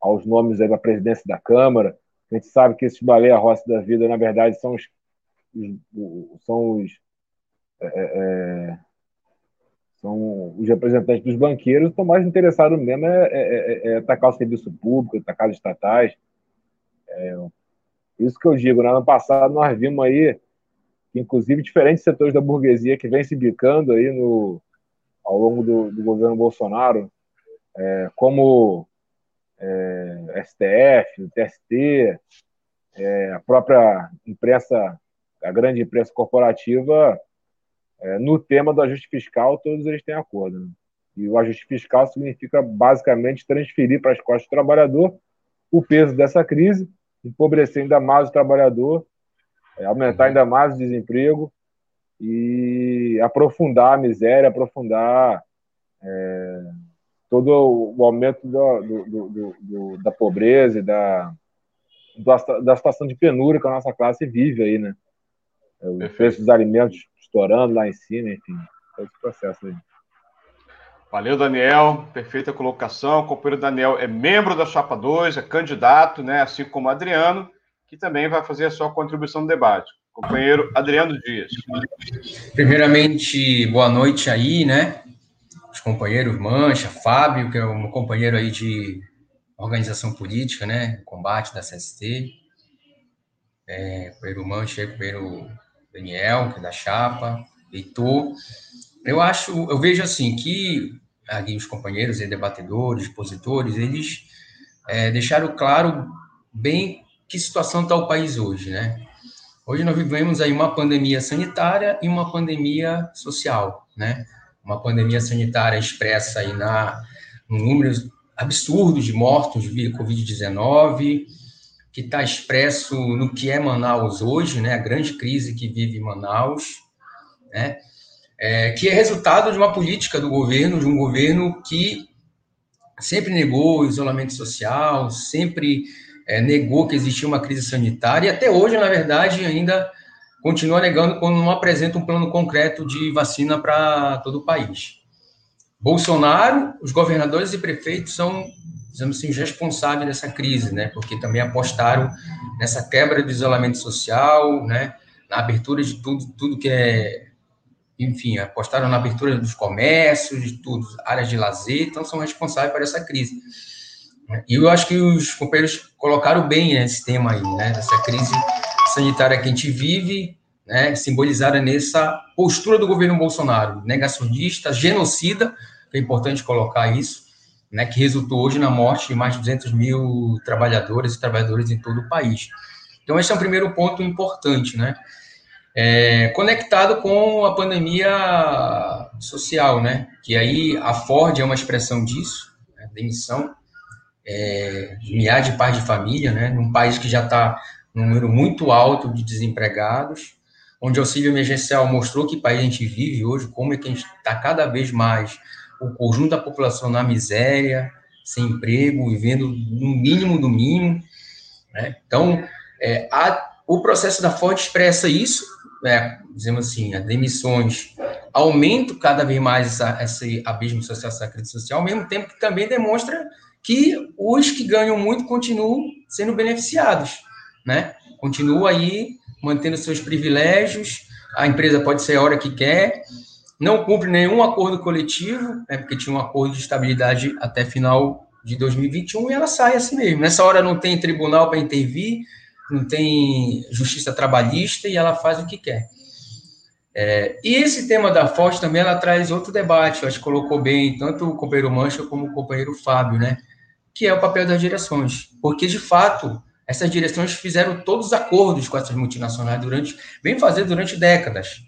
aos nomes aí da presidência da Câmara. A gente sabe que esses baleia roça da vida, na verdade, são os, os são os é, é, é são os representantes dos banqueiros estão mais interessados mesmo é, é, atacar o serviço público, atacar os estatais. Isso que eu digo, no ano passado nós vimos aí inclusive, diferentes setores da burguesia que vem se bicando aí no, ao longo do, do governo Bolsonaro, como é, STF, TST, é, a própria imprensa, a grande imprensa corporativa, é, no tema do ajuste fiscal, todos eles têm acordo. Né? E o ajuste fiscal significa basicamente transferir para as costas do trabalhador o peso dessa crise, empobrecer ainda mais o trabalhador, é, aumentar ainda mais o desemprego e aprofundar a miséria, aprofundar é, todo o aumento do, do, do, da pobreza e da, da situação de penúria que a nossa classe vive aí, né? O preço dos alimentos estourando lá em cima, enfim, todo esse processo aí. Valeu, Daniel. Perfeita colocação. O companheiro Daniel é membro da Chapa 2, é candidato, né? Assim como o Adriano, que também vai fazer a sua contribuição no debate. Companheiro Adriano Dias. Primeiramente, boa noite aí, né? Os companheiros Mancha, Fábio, que é um companheiro aí de organização política, né? Combate da CST. É, companheiro Mancha, companheiro Daniel, que é da Chapa, Heitor. Eu acho, eu vejo assim que ali os companheiros debatedores, expositores, eles é, deixaram claro bem que situação está o país hoje, né? Hoje nós vivemos aí uma pandemia sanitária e uma pandemia social, né? Uma pandemia sanitária expressa aí na números absurdos de mortos via Covid-19, que está expresso no que é Manaus hoje, né, a grande crise que vive Manaus, né, é, que é resultado de uma política do governo, de um governo que sempre negou o isolamento social, sempre é, negou que existia uma crise sanitária, e até hoje, na verdade, ainda continua negando quando não apresenta um plano concreto de vacina para todo o país. Bolsonaro, os governadores e prefeitos são digamos assim, os responsáveis dessa crise, né? Porque também apostaram nessa quebra do isolamento social, né? Na abertura de tudo, tudo que é, enfim, apostaram na abertura dos comércios, de tudo, áreas de lazer, então são responsáveis por essa crise. E eu acho que os companheiros colocaram bem esse tema aí, né? Essa crise sanitária que a gente vive, né? Simbolizada nessa postura do governo Bolsonaro, negacionista, genocida, é importante colocar isso, né, que resultou hoje na morte de mais de 200 mil trabalhadores e trabalhadores em todo o país. Então, esse é um primeiro ponto importante, né? é, conectado com a pandemia social, né? Que aí a Ford é uma expressão disso, né? demissão é, milhares de pais de família, né? Num país que já está um número muito alto de desempregados, onde o auxílio emergencial mostrou que país a gente vive hoje, como é que a gente está cada vez mais o conjunto da população na miséria, sem emprego, vivendo no mínimo do mínimo. Né? Então, é, a, o processo da Ford expressa isso, é, dizemos assim, as demissões aumentam cada vez mais essa, esse abismo social, essa crise social, ao mesmo tempo que também demonstra que os que ganham muito continuam sendo beneficiados, né? Continuam aí mantendo seus privilégios, a empresa pode ser a hora que quer, não cumpre nenhum acordo coletivo, né, porque tinha um acordo de estabilidade até final de 2021 e ela sai assim mesmo. Nessa hora não tem tribunal para intervir, não tem justiça trabalhista e ela faz o que quer. É, e esse tema da Forte também ela traz outro debate, eu acho que colocou bem tanto o companheiro Mancha como o companheiro Fábio, né? Que é o papel das direções. Porque, de fato, essas direções fizeram todos os acordos com essas multinacionais durante, vem fazer durante décadas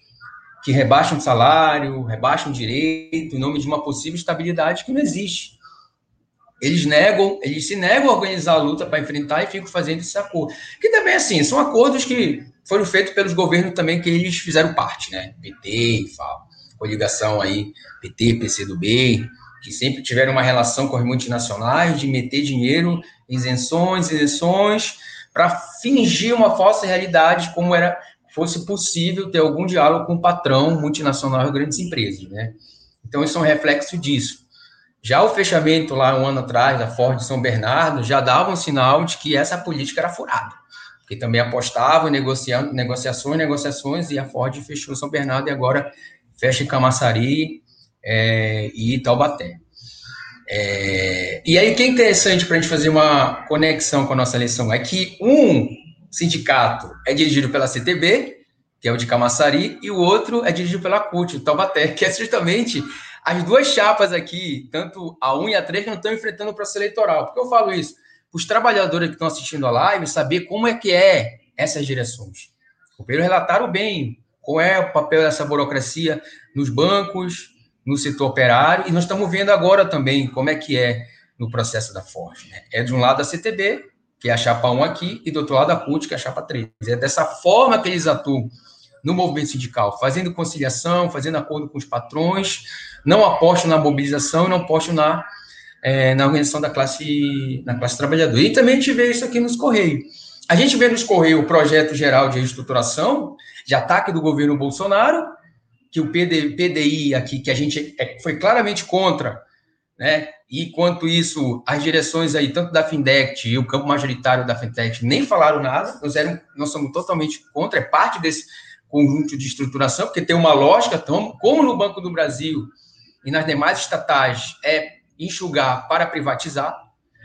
que rebaixam salário, rebaixam direito, em nome de uma possível estabilidade que não existe. Eles negam, eles se negam a organizar a luta para enfrentar e ficam fazendo esse acordo. Que também, assim, são acordos que foram feitos pelos governos também que eles fizeram parte, né? PT, FAO, coligação aí, PT, PCdoB, que sempre tiveram uma relação com as multinacionais de meter dinheiro, isenções, isenções, para fingir uma falsa realidade como era fosse possível ter algum diálogo com o patrão multinacional e grandes empresas, né? Então, isso é um reflexo disso. Já o fechamento lá um ano atrás da Ford de São Bernardo já dava um sinal de que essa política era furada, porque também apostava negociando, negociações, negociações, e a Ford fechou São Bernardo e agora fecha em Camaçari é, e Taubaté. É, e aí, o que é interessante para a gente fazer uma conexão com a nossa eleição é que um sindicato é dirigido pela CTB, que é o de Camaçari, e o outro é dirigido pela CUT, o Taubaté, que é justamente as duas chapas aqui, tanto a 1 e a 3, que não estão enfrentando o processo eleitoral. Por que eu falo isso? Os trabalhadores que estão assistindo a live saber como é que é essas direções. O Pedro relataram bem qual é o papel dessa burocracia nos bancos, no setor operário, e nós estamos vendo agora também como é que é no processo da Ford. Né? É de um lado a CTB, que é a chapa 1 aqui, e do outro lado a CUT, que é a chapa 3. É dessa forma que eles atuam no movimento sindical, fazendo conciliação, fazendo acordo com os patrões, não apostam na mobilização e não apostam na, é, na organização da classe, na classe trabalhadora. E também a gente vê isso aqui nos Correios. A gente vê nos Correios o projeto geral de reestruturação, de ataque do governo Bolsonaro, que o PD, PDI aqui, que a gente é, foi claramente contra, né? E quanto isso, as direções aí, tanto da Findect e o campo majoritário da Fintech, nem falaram nada, nós, eram, nós somos totalmente contra, é parte desse conjunto de estruturação, porque tem uma lógica, como no Banco do Brasil e nas demais estatais, é enxugar para privatizar,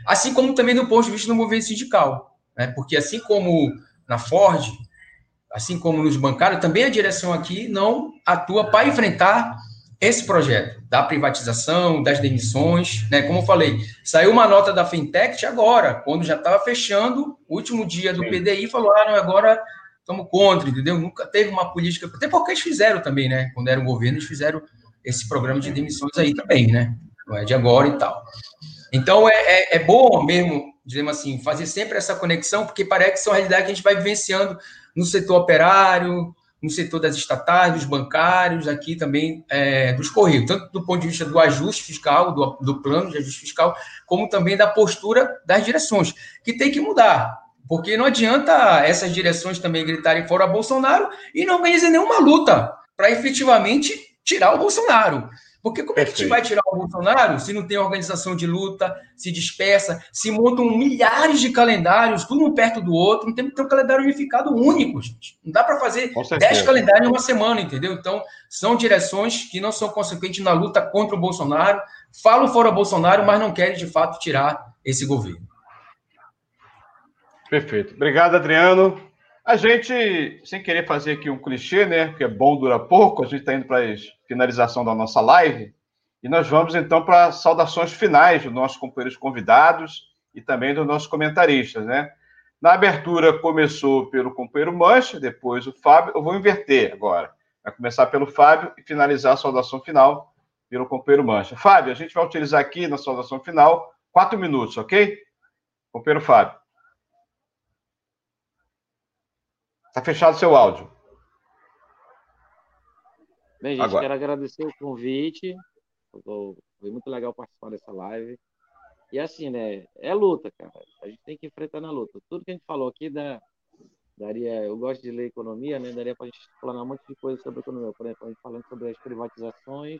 assim como também do ponto de vista do movimento sindical, né? porque assim como na Ford, assim como nos bancários, também a direção aqui não atua para enfrentar esse projeto da privatização, das demissões, né? Como eu falei, saiu uma nota da Fintech agora, quando já estava fechando o último dia do Sim. PDI, falou: ah, não, agora estamos contra, entendeu? Nunca teve uma política, até porque eles fizeram também, né? Quando eram governo, eles fizeram esse programa de demissões aí também, né? Não é de agora e tal. Então é, é, é bom mesmo, dizemos assim, fazer sempre essa conexão, porque parece que são realidades que a gente vai vivenciando no setor operário, no setor das estatais, dos bancários, aqui também é, dos Correios, tanto do ponto de vista do ajuste fiscal, do, do plano de ajuste fiscal, como também da postura das direções, que tem que mudar. Porque não adianta essas direções também gritarem fora Bolsonaro e não organizem nenhuma luta para efetivamente tirar o Bolsonaro. Porque como é que a gente vai tirar o Bolsonaro se não tem organização de luta, se dispersa, se montam milhares de calendários, tudo um perto do outro, não tem que ter um calendário unificado único, gente. Não dá para fazer dez calendários em uma semana, entendeu? Então, são direções que não são consequentes na luta contra o Bolsonaro, falam fora Bolsonaro, mas não querem de fato tirar esse governo. Perfeito. Obrigado, Adriano. A gente, sem querer fazer aqui um clichê, né? Porque é bom, dura pouco, a gente está indo para a finalização da nossa live. E nós vamos então para saudações finais dos nossos companheiros convidados e também dos nossos comentaristas, né? Na abertura começou pelo companheiro Mancha, depois o Fábio. Eu vou inverter agora. Vai começar pelo Fábio e finalizar a saudação final pelo companheiro Mancha. Fábio, a gente vai utilizar aqui na saudação final quatro minutos, ok? Companheiro Fábio. Está fechado seu áudio. Bem, gente, Agora. quero agradecer o convite. Foi muito legal participar dessa live. E assim, né? É luta, cara. A gente tem que enfrentar na luta. Tudo que a gente falou aqui dá, daria. Eu gosto de ler economia, né? Daria para a gente falar um monte de coisa sobre economia. Por exemplo, a gente falando sobre as privatizações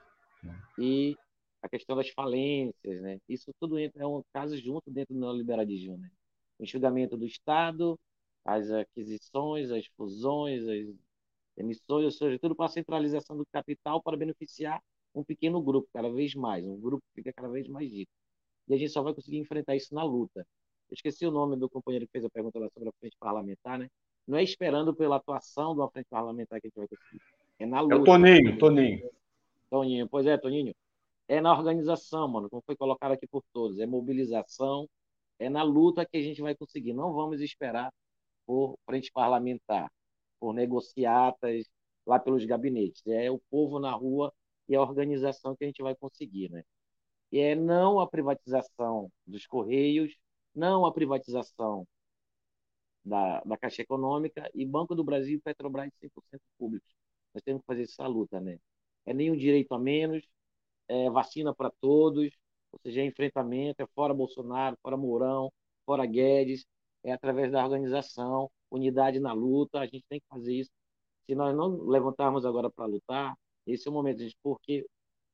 e a questão das falências, né? Isso tudo é um caso junto dentro do neoliberalismo, né? O enxugamento do Estado, as aquisições, as fusões, as emissões, ou seja, tudo para a centralização do capital para beneficiar um pequeno grupo cada vez mais, um grupo que fica cada vez mais rico. E a gente só vai conseguir enfrentar isso na luta. Eu esqueci o nome do companheiro que fez a pergunta lá sobre a frente parlamentar, né? Não é esperando pela atuação de uma frente parlamentar que a gente vai conseguir. É na luta. É o Toninho, Toninho. Toninho, pois é, Toninho. É na organização, mano, como foi colocado aqui por todos. É mobilização, é na luta que a gente vai conseguir. Não vamos esperar por frente parlamentar, por negociatas lá pelos gabinetes. É o povo na rua e a organização que a gente vai conseguir, né? E é não a privatização dos Correios, não a privatização da, da Caixa Econômica e Banco do Brasil e Petrobras 100% públicos. Nós temos que fazer essa luta, né? É nenhum direito a menos, é vacina para todos, ou seja, é enfrentamento, é fora Bolsonaro, fora Mourão, fora Guedes, é através da organização, unidade na luta, a gente tem que fazer isso. Se nós não levantarmos agora para lutar, esse é o momento, gente, porque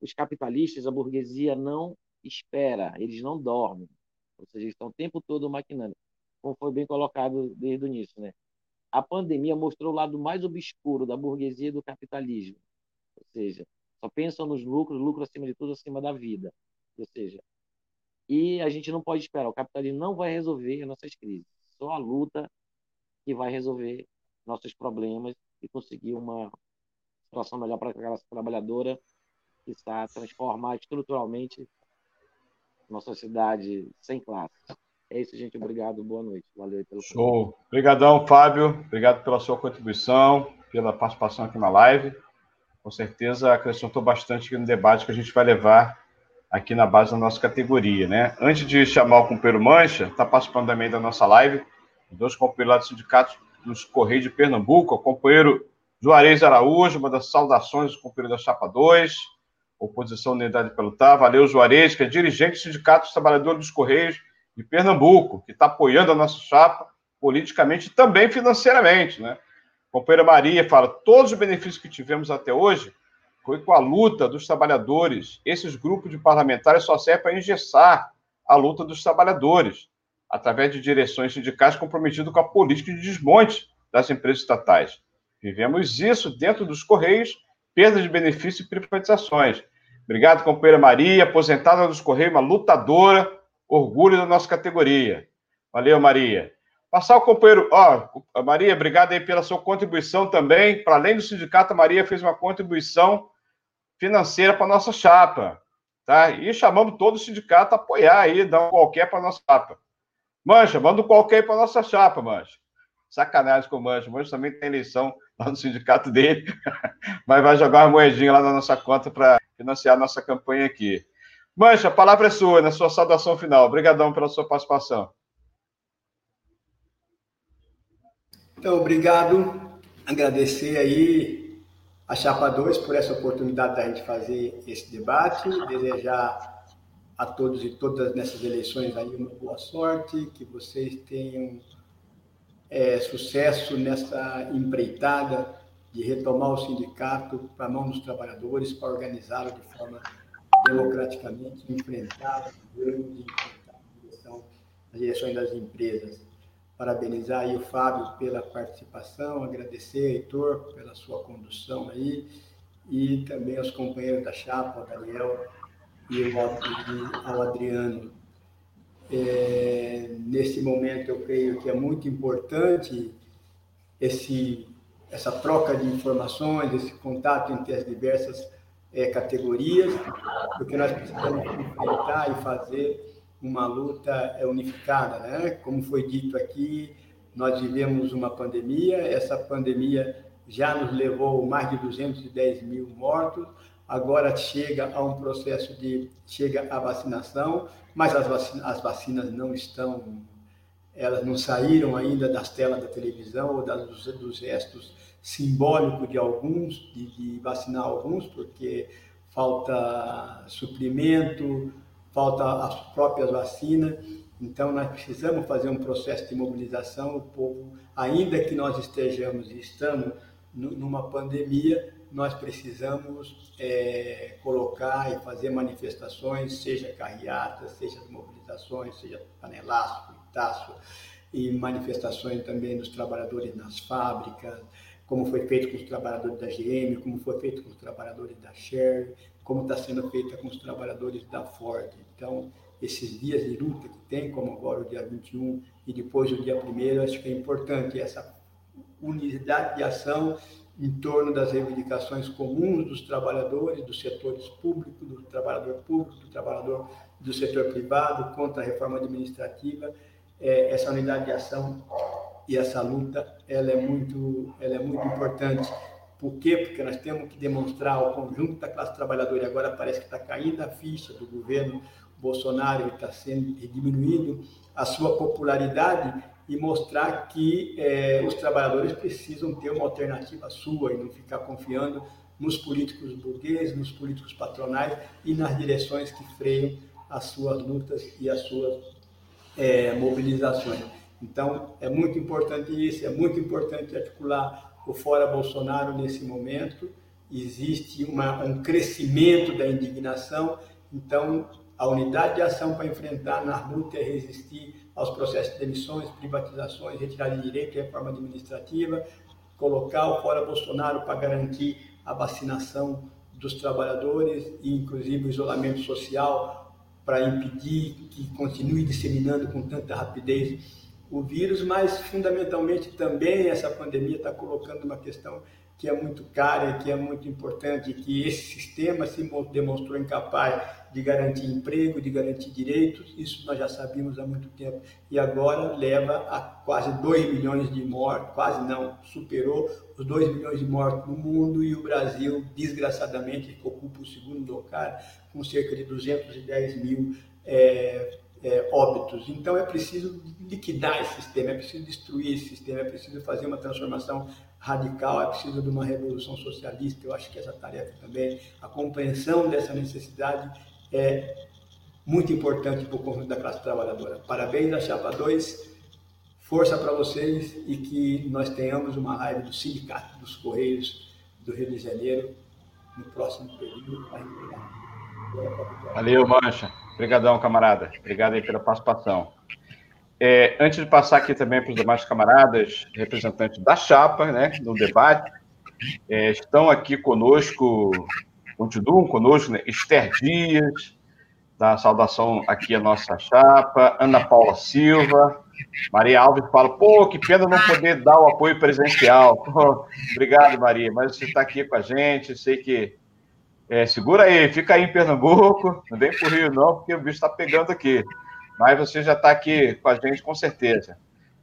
os capitalistas, a burguesia não espera, eles não dormem. Ou seja, eles estão o tempo todo maquinando, como foi bem colocado desde o início, né? A pandemia mostrou o lado mais obscuro da burguesia e do capitalismo. Ou seja, só pensam nos lucros, lucro acima de tudo, acima da vida. Ou seja, e a gente não pode esperar. O capitalismo não vai resolver nossas crises. Só a luta que vai resolver nossos problemas e conseguir uma situação melhor para a trabalhadora que está transformar estruturalmente nossa cidade sem classe. É isso, gente. Obrigado. Boa noite. Valeu pelo Show. Obrigadão, Fábio. Obrigado pela sua contribuição, pela participação aqui na live. Com certeza acrescentou bastante no debate que a gente vai levar aqui na base da nossa categoria, né? Antes de chamar o companheiro Mancha, está participando também da nossa live, dois companheiros lá do sindicato dos Correios de Pernambuco, o companheiro Juarez Araújo, uma das saudações do companheiro da Chapa 2, oposição Unidade para Lutar, valeu Juarez, que é dirigente do Sindicato dos Trabalhadores dos Correios de Pernambuco, que está apoiando a nossa chapa politicamente e também financeiramente, né? A companheira Maria fala, todos os benefícios que tivemos até hoje foi com a luta dos trabalhadores. Esses grupos de parlamentares só servem para engessar a luta dos trabalhadores, através de direções sindicais comprometidas com a política de desmonte das empresas estatais. Vivemos isso dentro dos Correios, perda de benefícios e privatizações. Obrigado, companheira Maria, aposentada dos Correios, uma lutadora, orgulho da nossa categoria. Valeu, Maria. Passar o companheiro, ó, Maria, obrigado aí pela sua contribuição também. Para além do sindicato, a Maria fez uma contribuição financeira para nossa chapa, tá? E chamamos todo o sindicato a apoiar aí, dar um qualquer para nossa chapa. Mancha, manda um qualquer para nossa chapa, Mancha. Sacanagem com o Mancha. Mancha também tem eleição lá no sindicato dele, mas vai jogar uma moedinha lá na nossa conta para financiar nossa campanha aqui. Mancha, a palavra é sua, na sua saudação final. Obrigadão pela sua participação. Então, obrigado. Agradecer aí a Chapa 2 por essa oportunidade da gente fazer esse debate, desejar a todos e todas nessas eleições aí uma boa sorte, que vocês tenham é, sucesso nessa empreitada de retomar o sindicato para a mão dos trabalhadores, para organizá-lo de forma democraticamente, enfrentar o governo e enfrentar as direções das empresas parabenizar aí o Fábio pela participação, agradecer, Heitor, pela sua condução aí, e também aos companheiros da chapa, ao Daniel e ao Adriano. É, nesse momento, eu creio que é muito importante esse, essa troca de informações, esse contato entre as diversas é, categorias, porque nós precisamos enfrentar e fazer uma luta unificada, né? Como foi dito aqui, nós vivemos uma pandemia, essa pandemia já nos levou mais de 210 mil mortos, agora chega a um processo de chega a vacinação, mas as vacinas, as vacinas não estão, elas não saíram ainda das telas da televisão ou das, dos, dos gestos simbólicos de alguns, de, de vacinar alguns, porque falta suprimento, falta as próprias vacinas. Então, nós precisamos fazer um processo de mobilização. O povo, ainda que nós estejamos e estamos numa pandemia, nós precisamos é, colocar e fazer manifestações, seja carreatas, seja mobilizações, seja panelaço, taço, e manifestações também dos trabalhadores nas fábricas, como foi feito com os trabalhadores da GM, como foi feito com os trabalhadores da Shell, como está sendo feita com os trabalhadores da Ford. Então, esses dias de luta que tem, como agora o dia 21 e depois o dia 1 acho que é importante essa unidade de ação em torno das reivindicações comuns dos trabalhadores, dos setores públicos, do trabalhador público, do trabalhador do setor privado, contra a reforma administrativa. É, essa unidade de ação e essa luta, ela é muito, ela é muito importante. Por quê? Porque nós temos que demonstrar ao conjunto da classe trabalhadora, e agora parece que está caindo a ficha do governo Bolsonaro, está sendo diminuindo a sua popularidade, e mostrar que é, os trabalhadores precisam ter uma alternativa sua e não ficar confiando nos políticos burgueses, nos políticos patronais e nas direções que freiam as suas lutas e as suas é, mobilizações. Então, é muito importante isso, é muito importante articular o Fora Bolsonaro nesse momento. Existe uma, um crescimento da indignação, então, a unidade de ação para enfrentar na luta é resistir aos processos de demissões, privatizações, retirada de direito, reforma administrativa, colocar o fora Bolsonaro para garantir a vacinação dos trabalhadores e inclusive o isolamento social para impedir que continue disseminando com tanta rapidez o vírus, mas fundamentalmente também essa pandemia está colocando uma questão que é muito cara, que é muito importante, que esse sistema se demonstrou incapaz de garantir emprego, de garantir direitos, isso nós já sabíamos há muito tempo, e agora leva a quase 2 milhões de mortos, quase não, superou os 2 milhões de mortos no mundo, e o Brasil, desgraçadamente, ocupa o segundo lugar, com cerca de 210 mil é, é, óbitos. Então é preciso liquidar esse sistema, é preciso destruir esse sistema, é preciso fazer uma transformação radical, é preciso de uma revolução socialista. Eu acho que essa tarefa também, a compreensão dessa necessidade é muito importante para o conjunto da classe trabalhadora. Parabéns à Chapa 2, força para vocês e que nós tenhamos uma raiva do Sindicato dos Correios do Rio de Janeiro no próximo período. Valeu, Mancha. Obrigadão, camarada. Obrigado aí pela participação. É, antes de passar aqui também para os demais camaradas, representantes da chapa, né, no debate, é, estão aqui conosco, continuam conosco, né, Esther Dias, da saudação aqui a nossa chapa, Ana Paula Silva, Maria Alves fala, pô, que pena não poder dar o apoio presencial. Obrigado, Maria, mas você está aqui com a gente, sei que. É, segura aí, fica aí em Pernambuco, não vem para o Rio não, porque o bicho está pegando aqui mas você já está aqui com a gente com certeza.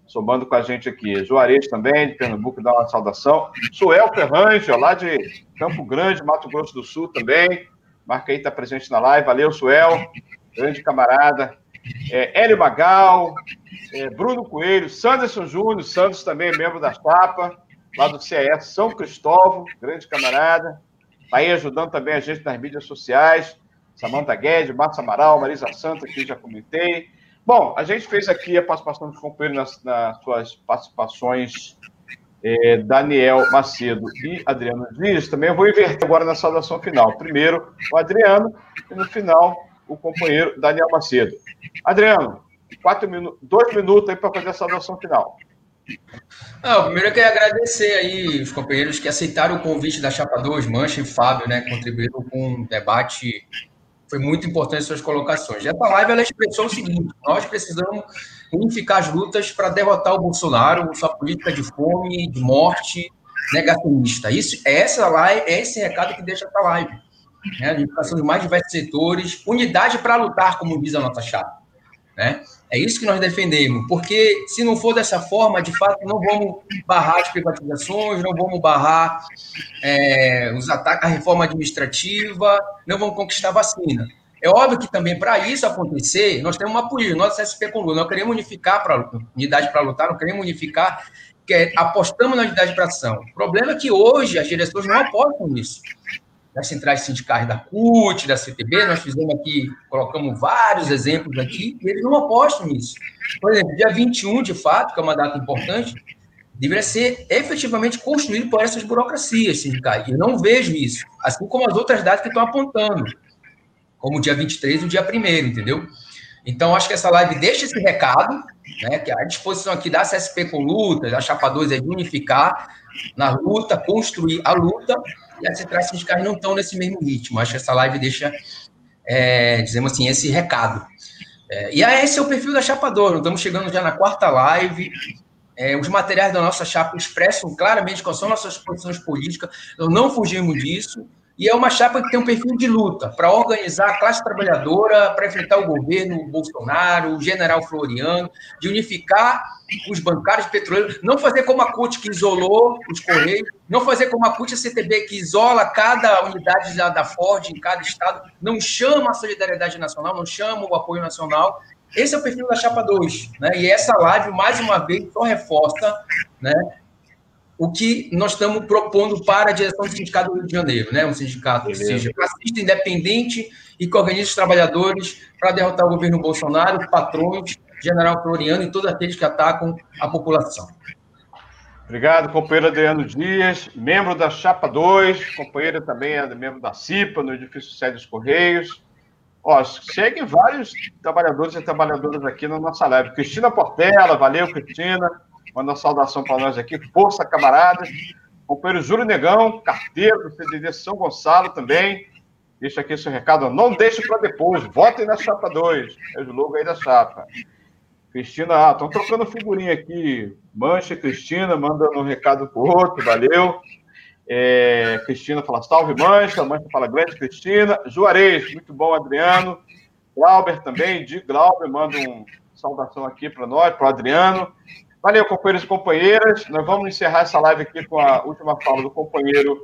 Somando com a gente aqui. Juarez também, de Pernambuco, dá uma saudação. Suel Ferrangel, lá de Campo Grande, Mato Grosso do Sul também. Marca aí, está presente na live. Valeu, Suel. Grande camarada. É, Hélio Magal, é, Bruno Coelho, Sanderson Júnior, Santos também membro da chapa, lá do CES São Cristóvão, grande camarada. Está aí ajudando também a gente nas mídias sociais. Samanta Guedes, Márcia Amaral, Marisa Santa, que já comentei. Bom, a gente fez aqui a participação dos companheiros nas, nas suas participações, é, Daniel Macedo e Adriano Dias. Também vou inverter agora na saudação final. Primeiro o Adriano e no final o companheiro Daniel Macedo. Adriano, quatro minutos, dois minutos aí para fazer a saudação final. Não, primeiro eu queria agradecer aí os companheiros que aceitaram o convite da Chapa 2, Mancha e Fábio, né? Contribuíram com um debate foi muito importante suas colocações. Essa live ela expressou o seguinte: nós precisamos unificar as lutas para derrotar o Bolsonaro, sua política de fome, de morte negacionista. Isso, é essa live, é esse recado que deixa essa live. Né? Unificação de mais diversos setores, unidade para lutar, como diz a nossa chapa. Né? É isso que nós defendemos, porque se não for dessa forma, de fato, não vamos barrar as privatizações, não vamos barrar é, os ataques à reforma administrativa, não vamos conquistar vacina. É óbvio que também, para isso acontecer, nós temos uma política, nós SP com nós queremos unificar para unidade para lutar, não queremos unificar, que é, apostamos na unidade para ação. O problema é que hoje as direções não apostam nisso das centrais sindicais da CUT, da CTB, nós fizemos aqui, colocamos vários exemplos aqui, e eles não apostam nisso. Por exemplo, dia 21, de fato, que é uma data importante, deveria ser efetivamente construído por essas burocracias sindicais. E eu não vejo isso, assim como as outras datas que estão apontando, como o dia 23 e o dia 1 entendeu? Então, acho que essa live deixa esse recado, né, que a disposição aqui da CSP com luta, da Chapa 2 é de unificar na luta, construir a luta, e as centrais sindicais não estão nesse mesmo ritmo. Acho que essa live deixa, é, dizemos assim, esse recado. É, e esse é o perfil da Chapa 2, estamos chegando já na quarta live, é, os materiais da nossa chapa expressam claramente quais são nossas posições políticas, nós não fugimos disso, e é uma chapa que tem um perfil de luta para organizar a classe trabalhadora, para enfrentar o governo Bolsonaro, o general Floriano, de unificar os bancários petroleiros, não fazer como a CUT que isolou os Correios, não fazer como a CUT e a CTB que isola cada unidade da, Ford em cada estado, não chama a solidariedade nacional, não chama o apoio nacional. Esse é o perfil da Chapa 2. Né? E essa live, mais uma vez, só reforça né, o que nós estamos propondo para a direção do Sindicato do Rio de Janeiro, né? Um sindicato que seja classista, independente e que organize os trabalhadores para derrotar o governo Bolsonaro, os patrões, general Floriano e todos aqueles que atacam a população. Obrigado, companheiro Adriano Dias, membro da Chapa 2, companheiro também é membro da CIPA, no edifício Sede dos Correios. Ó, seguem vários trabalhadores e trabalhadoras aqui na nossa live. Cristina Portela, valeu, Cristina. Manda uma saudação para nós aqui. Força, camaradas. Companheiro Júlio Negão, carteiro do CDD São Gonçalo também. Deixa aqui seu recado. Não deixe para depois. Votem na chapa 2. É o logo aí da chapa. Cristina, estão ah, trocando figurinha aqui. Mancha, Cristina, mandando um recado para outro. Valeu. É, Cristina fala salve, Mancha. Mancha fala grande, Cristina. Juarez, muito bom, Adriano. Glauber também, de Glauber, manda um saudação aqui para nós, para o Adriano. Valeu, companheiros e companheiras. Nós vamos encerrar essa live aqui com a última fala do companheiro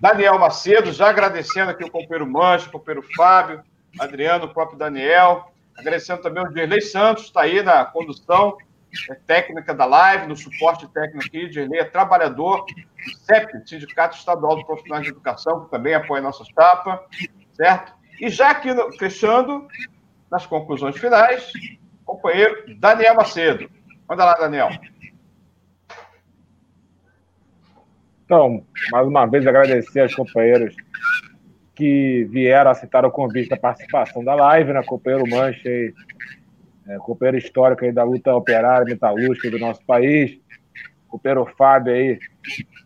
Daniel Macedo, já agradecendo aqui o companheiro Mancha, o companheiro Fábio, Adriano, o próprio Daniel. Agradecendo também o Dirley Santos, está aí na condução é, técnica da live, no suporte técnico aqui. Dirley é trabalhador do CEP, Sindicato Estadual dos Profissionais de Educação, que também apoia a nossa chapa, certo? E já aqui, fechando, nas conclusões finais, companheiro Daniel Macedo. Manda lá, Daniel. Então, mais uma vez agradecer aos companheiros que vieram aceitar o convite da participação da live, né? Companheiro Mancha, aí, é, companheiro histórico aí da luta operária metalúrgica do nosso país, companheiro Fábio aí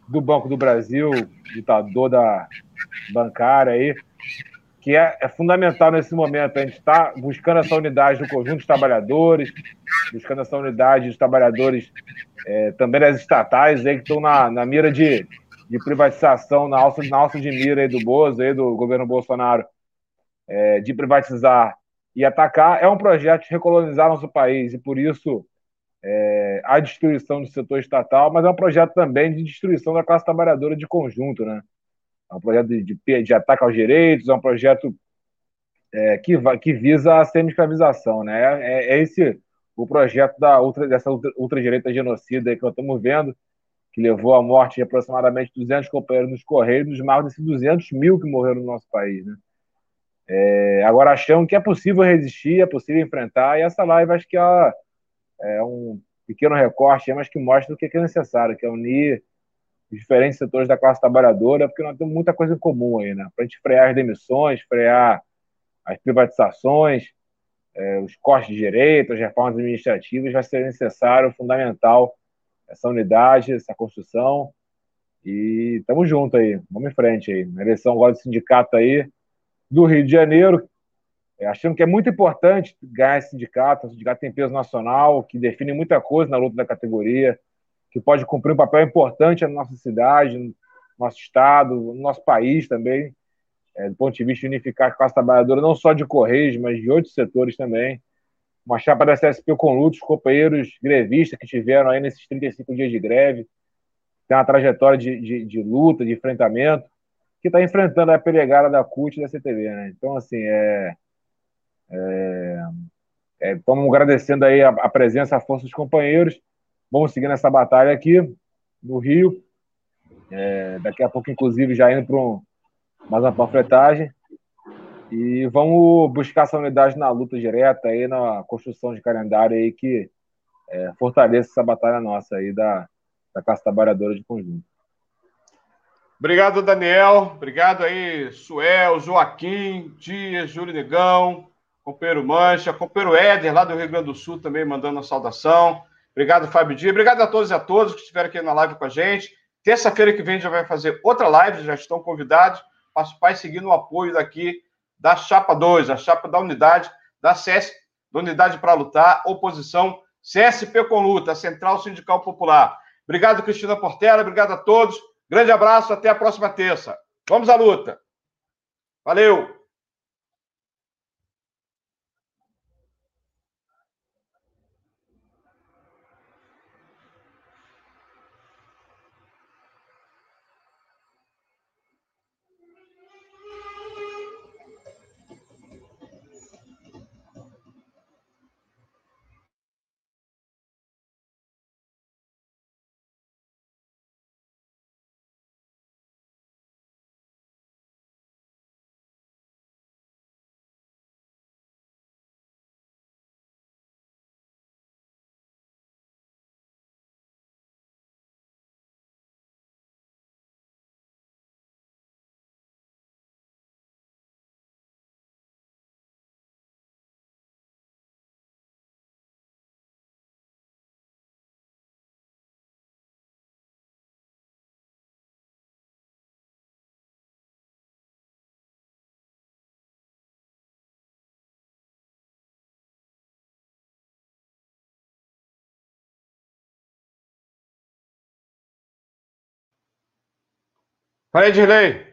do Banco do Brasil, ditador da bancária aí, que é, é fundamental nesse momento. A gente está buscando essa unidade do conjunto dos trabalhadores, buscando essa unidade dos trabalhadores é, também das estatais aí, que estão na, na mira de, de privatização, na alça, na alça de mira aí do Bozo, aí, do governo Bolsonaro, é, de privatizar e atacar. É um projeto de recolonizar nosso país e, por isso, é, a destruição do setor estatal, mas é um projeto também de destruição da classe trabalhadora de conjunto, né? É um projeto de, de, de ataque aos direitos, é um projeto é, que, que visa a semi-escravização. Né? É, é, esse o projeto da ultra, dessa ultradireita genocida que nós estamos vendo, que levou à morte de aproximadamente 200 companheiros nos Correios, dos mais desses 200 mil que morreram no nosso país. Né? É, agora achamos que é possível resistir, é possível enfrentar, e essa live acho que é, é um pequeno recorte, mas que mostra o que é necessário, que é unir diferentes setores da classe trabalhadora, porque nós temos muita coisa em comum aí, né? Para a gente frear as demissões, frear as privatizações, é, os cortes de direito, as reformas administrativas, vai ser necessário, fundamental, essa unidade, essa construção. E estamos juntos aí, vamos em frente aí. Na eleição agora do sindicato aí do Rio de Janeiro, é, achando que é muito importante ganhar esse sindicato. O sindicato tem peso nacional, que define muita coisa na luta da categoria que pode cumprir um papel importante na nossa cidade, no nosso estado, no nosso país também, é, do ponto de vista de unificar a classe trabalhadora, não só de Correios, mas de outros setores também. uma chapa da CSP com lutos, companheiros grevistas que tiveram aí nesses 35 dias de greve, tem uma trajetória de, de, de luta, de enfrentamento, que está enfrentando a pelegada da CUT e da CTV, né? Então, assim, é, estamos é, agradecendo aí a, a, presença, a força dos companheiros. Vamos seguir nessa batalha aqui no Rio. É, daqui a pouco, inclusive, já indo para um, mais uma panfletagem. E vamos buscar essa unidade na luta direta aí, na construção de calendário aí que é, fortaleça essa batalha nossa aí da, da classe trabalhadora de conjunto. Obrigado, Daniel. Obrigado aí, Suel, Joaquim, Dias, Júlio Negão, companheiro Mancha, companheiro Éder, lá do Rio Grande do Sul, também mandando uma saudação. Obrigado, Fábio Dias. Obrigado a todos e a todos que estiveram aqui na live com a gente. Terça-feira que vem já vai fazer outra live, já estão convidados. Participar seguir no apoio daqui da Chapa 2, a chapa da unidade da CS, da Unidade para Lutar, oposição CSP com luta, Central Sindical Popular. Obrigado, Cristina Portela, obrigado a todos. Grande abraço, até a próxima terça. Vamos à luta. Valeu! Vai, Dirley.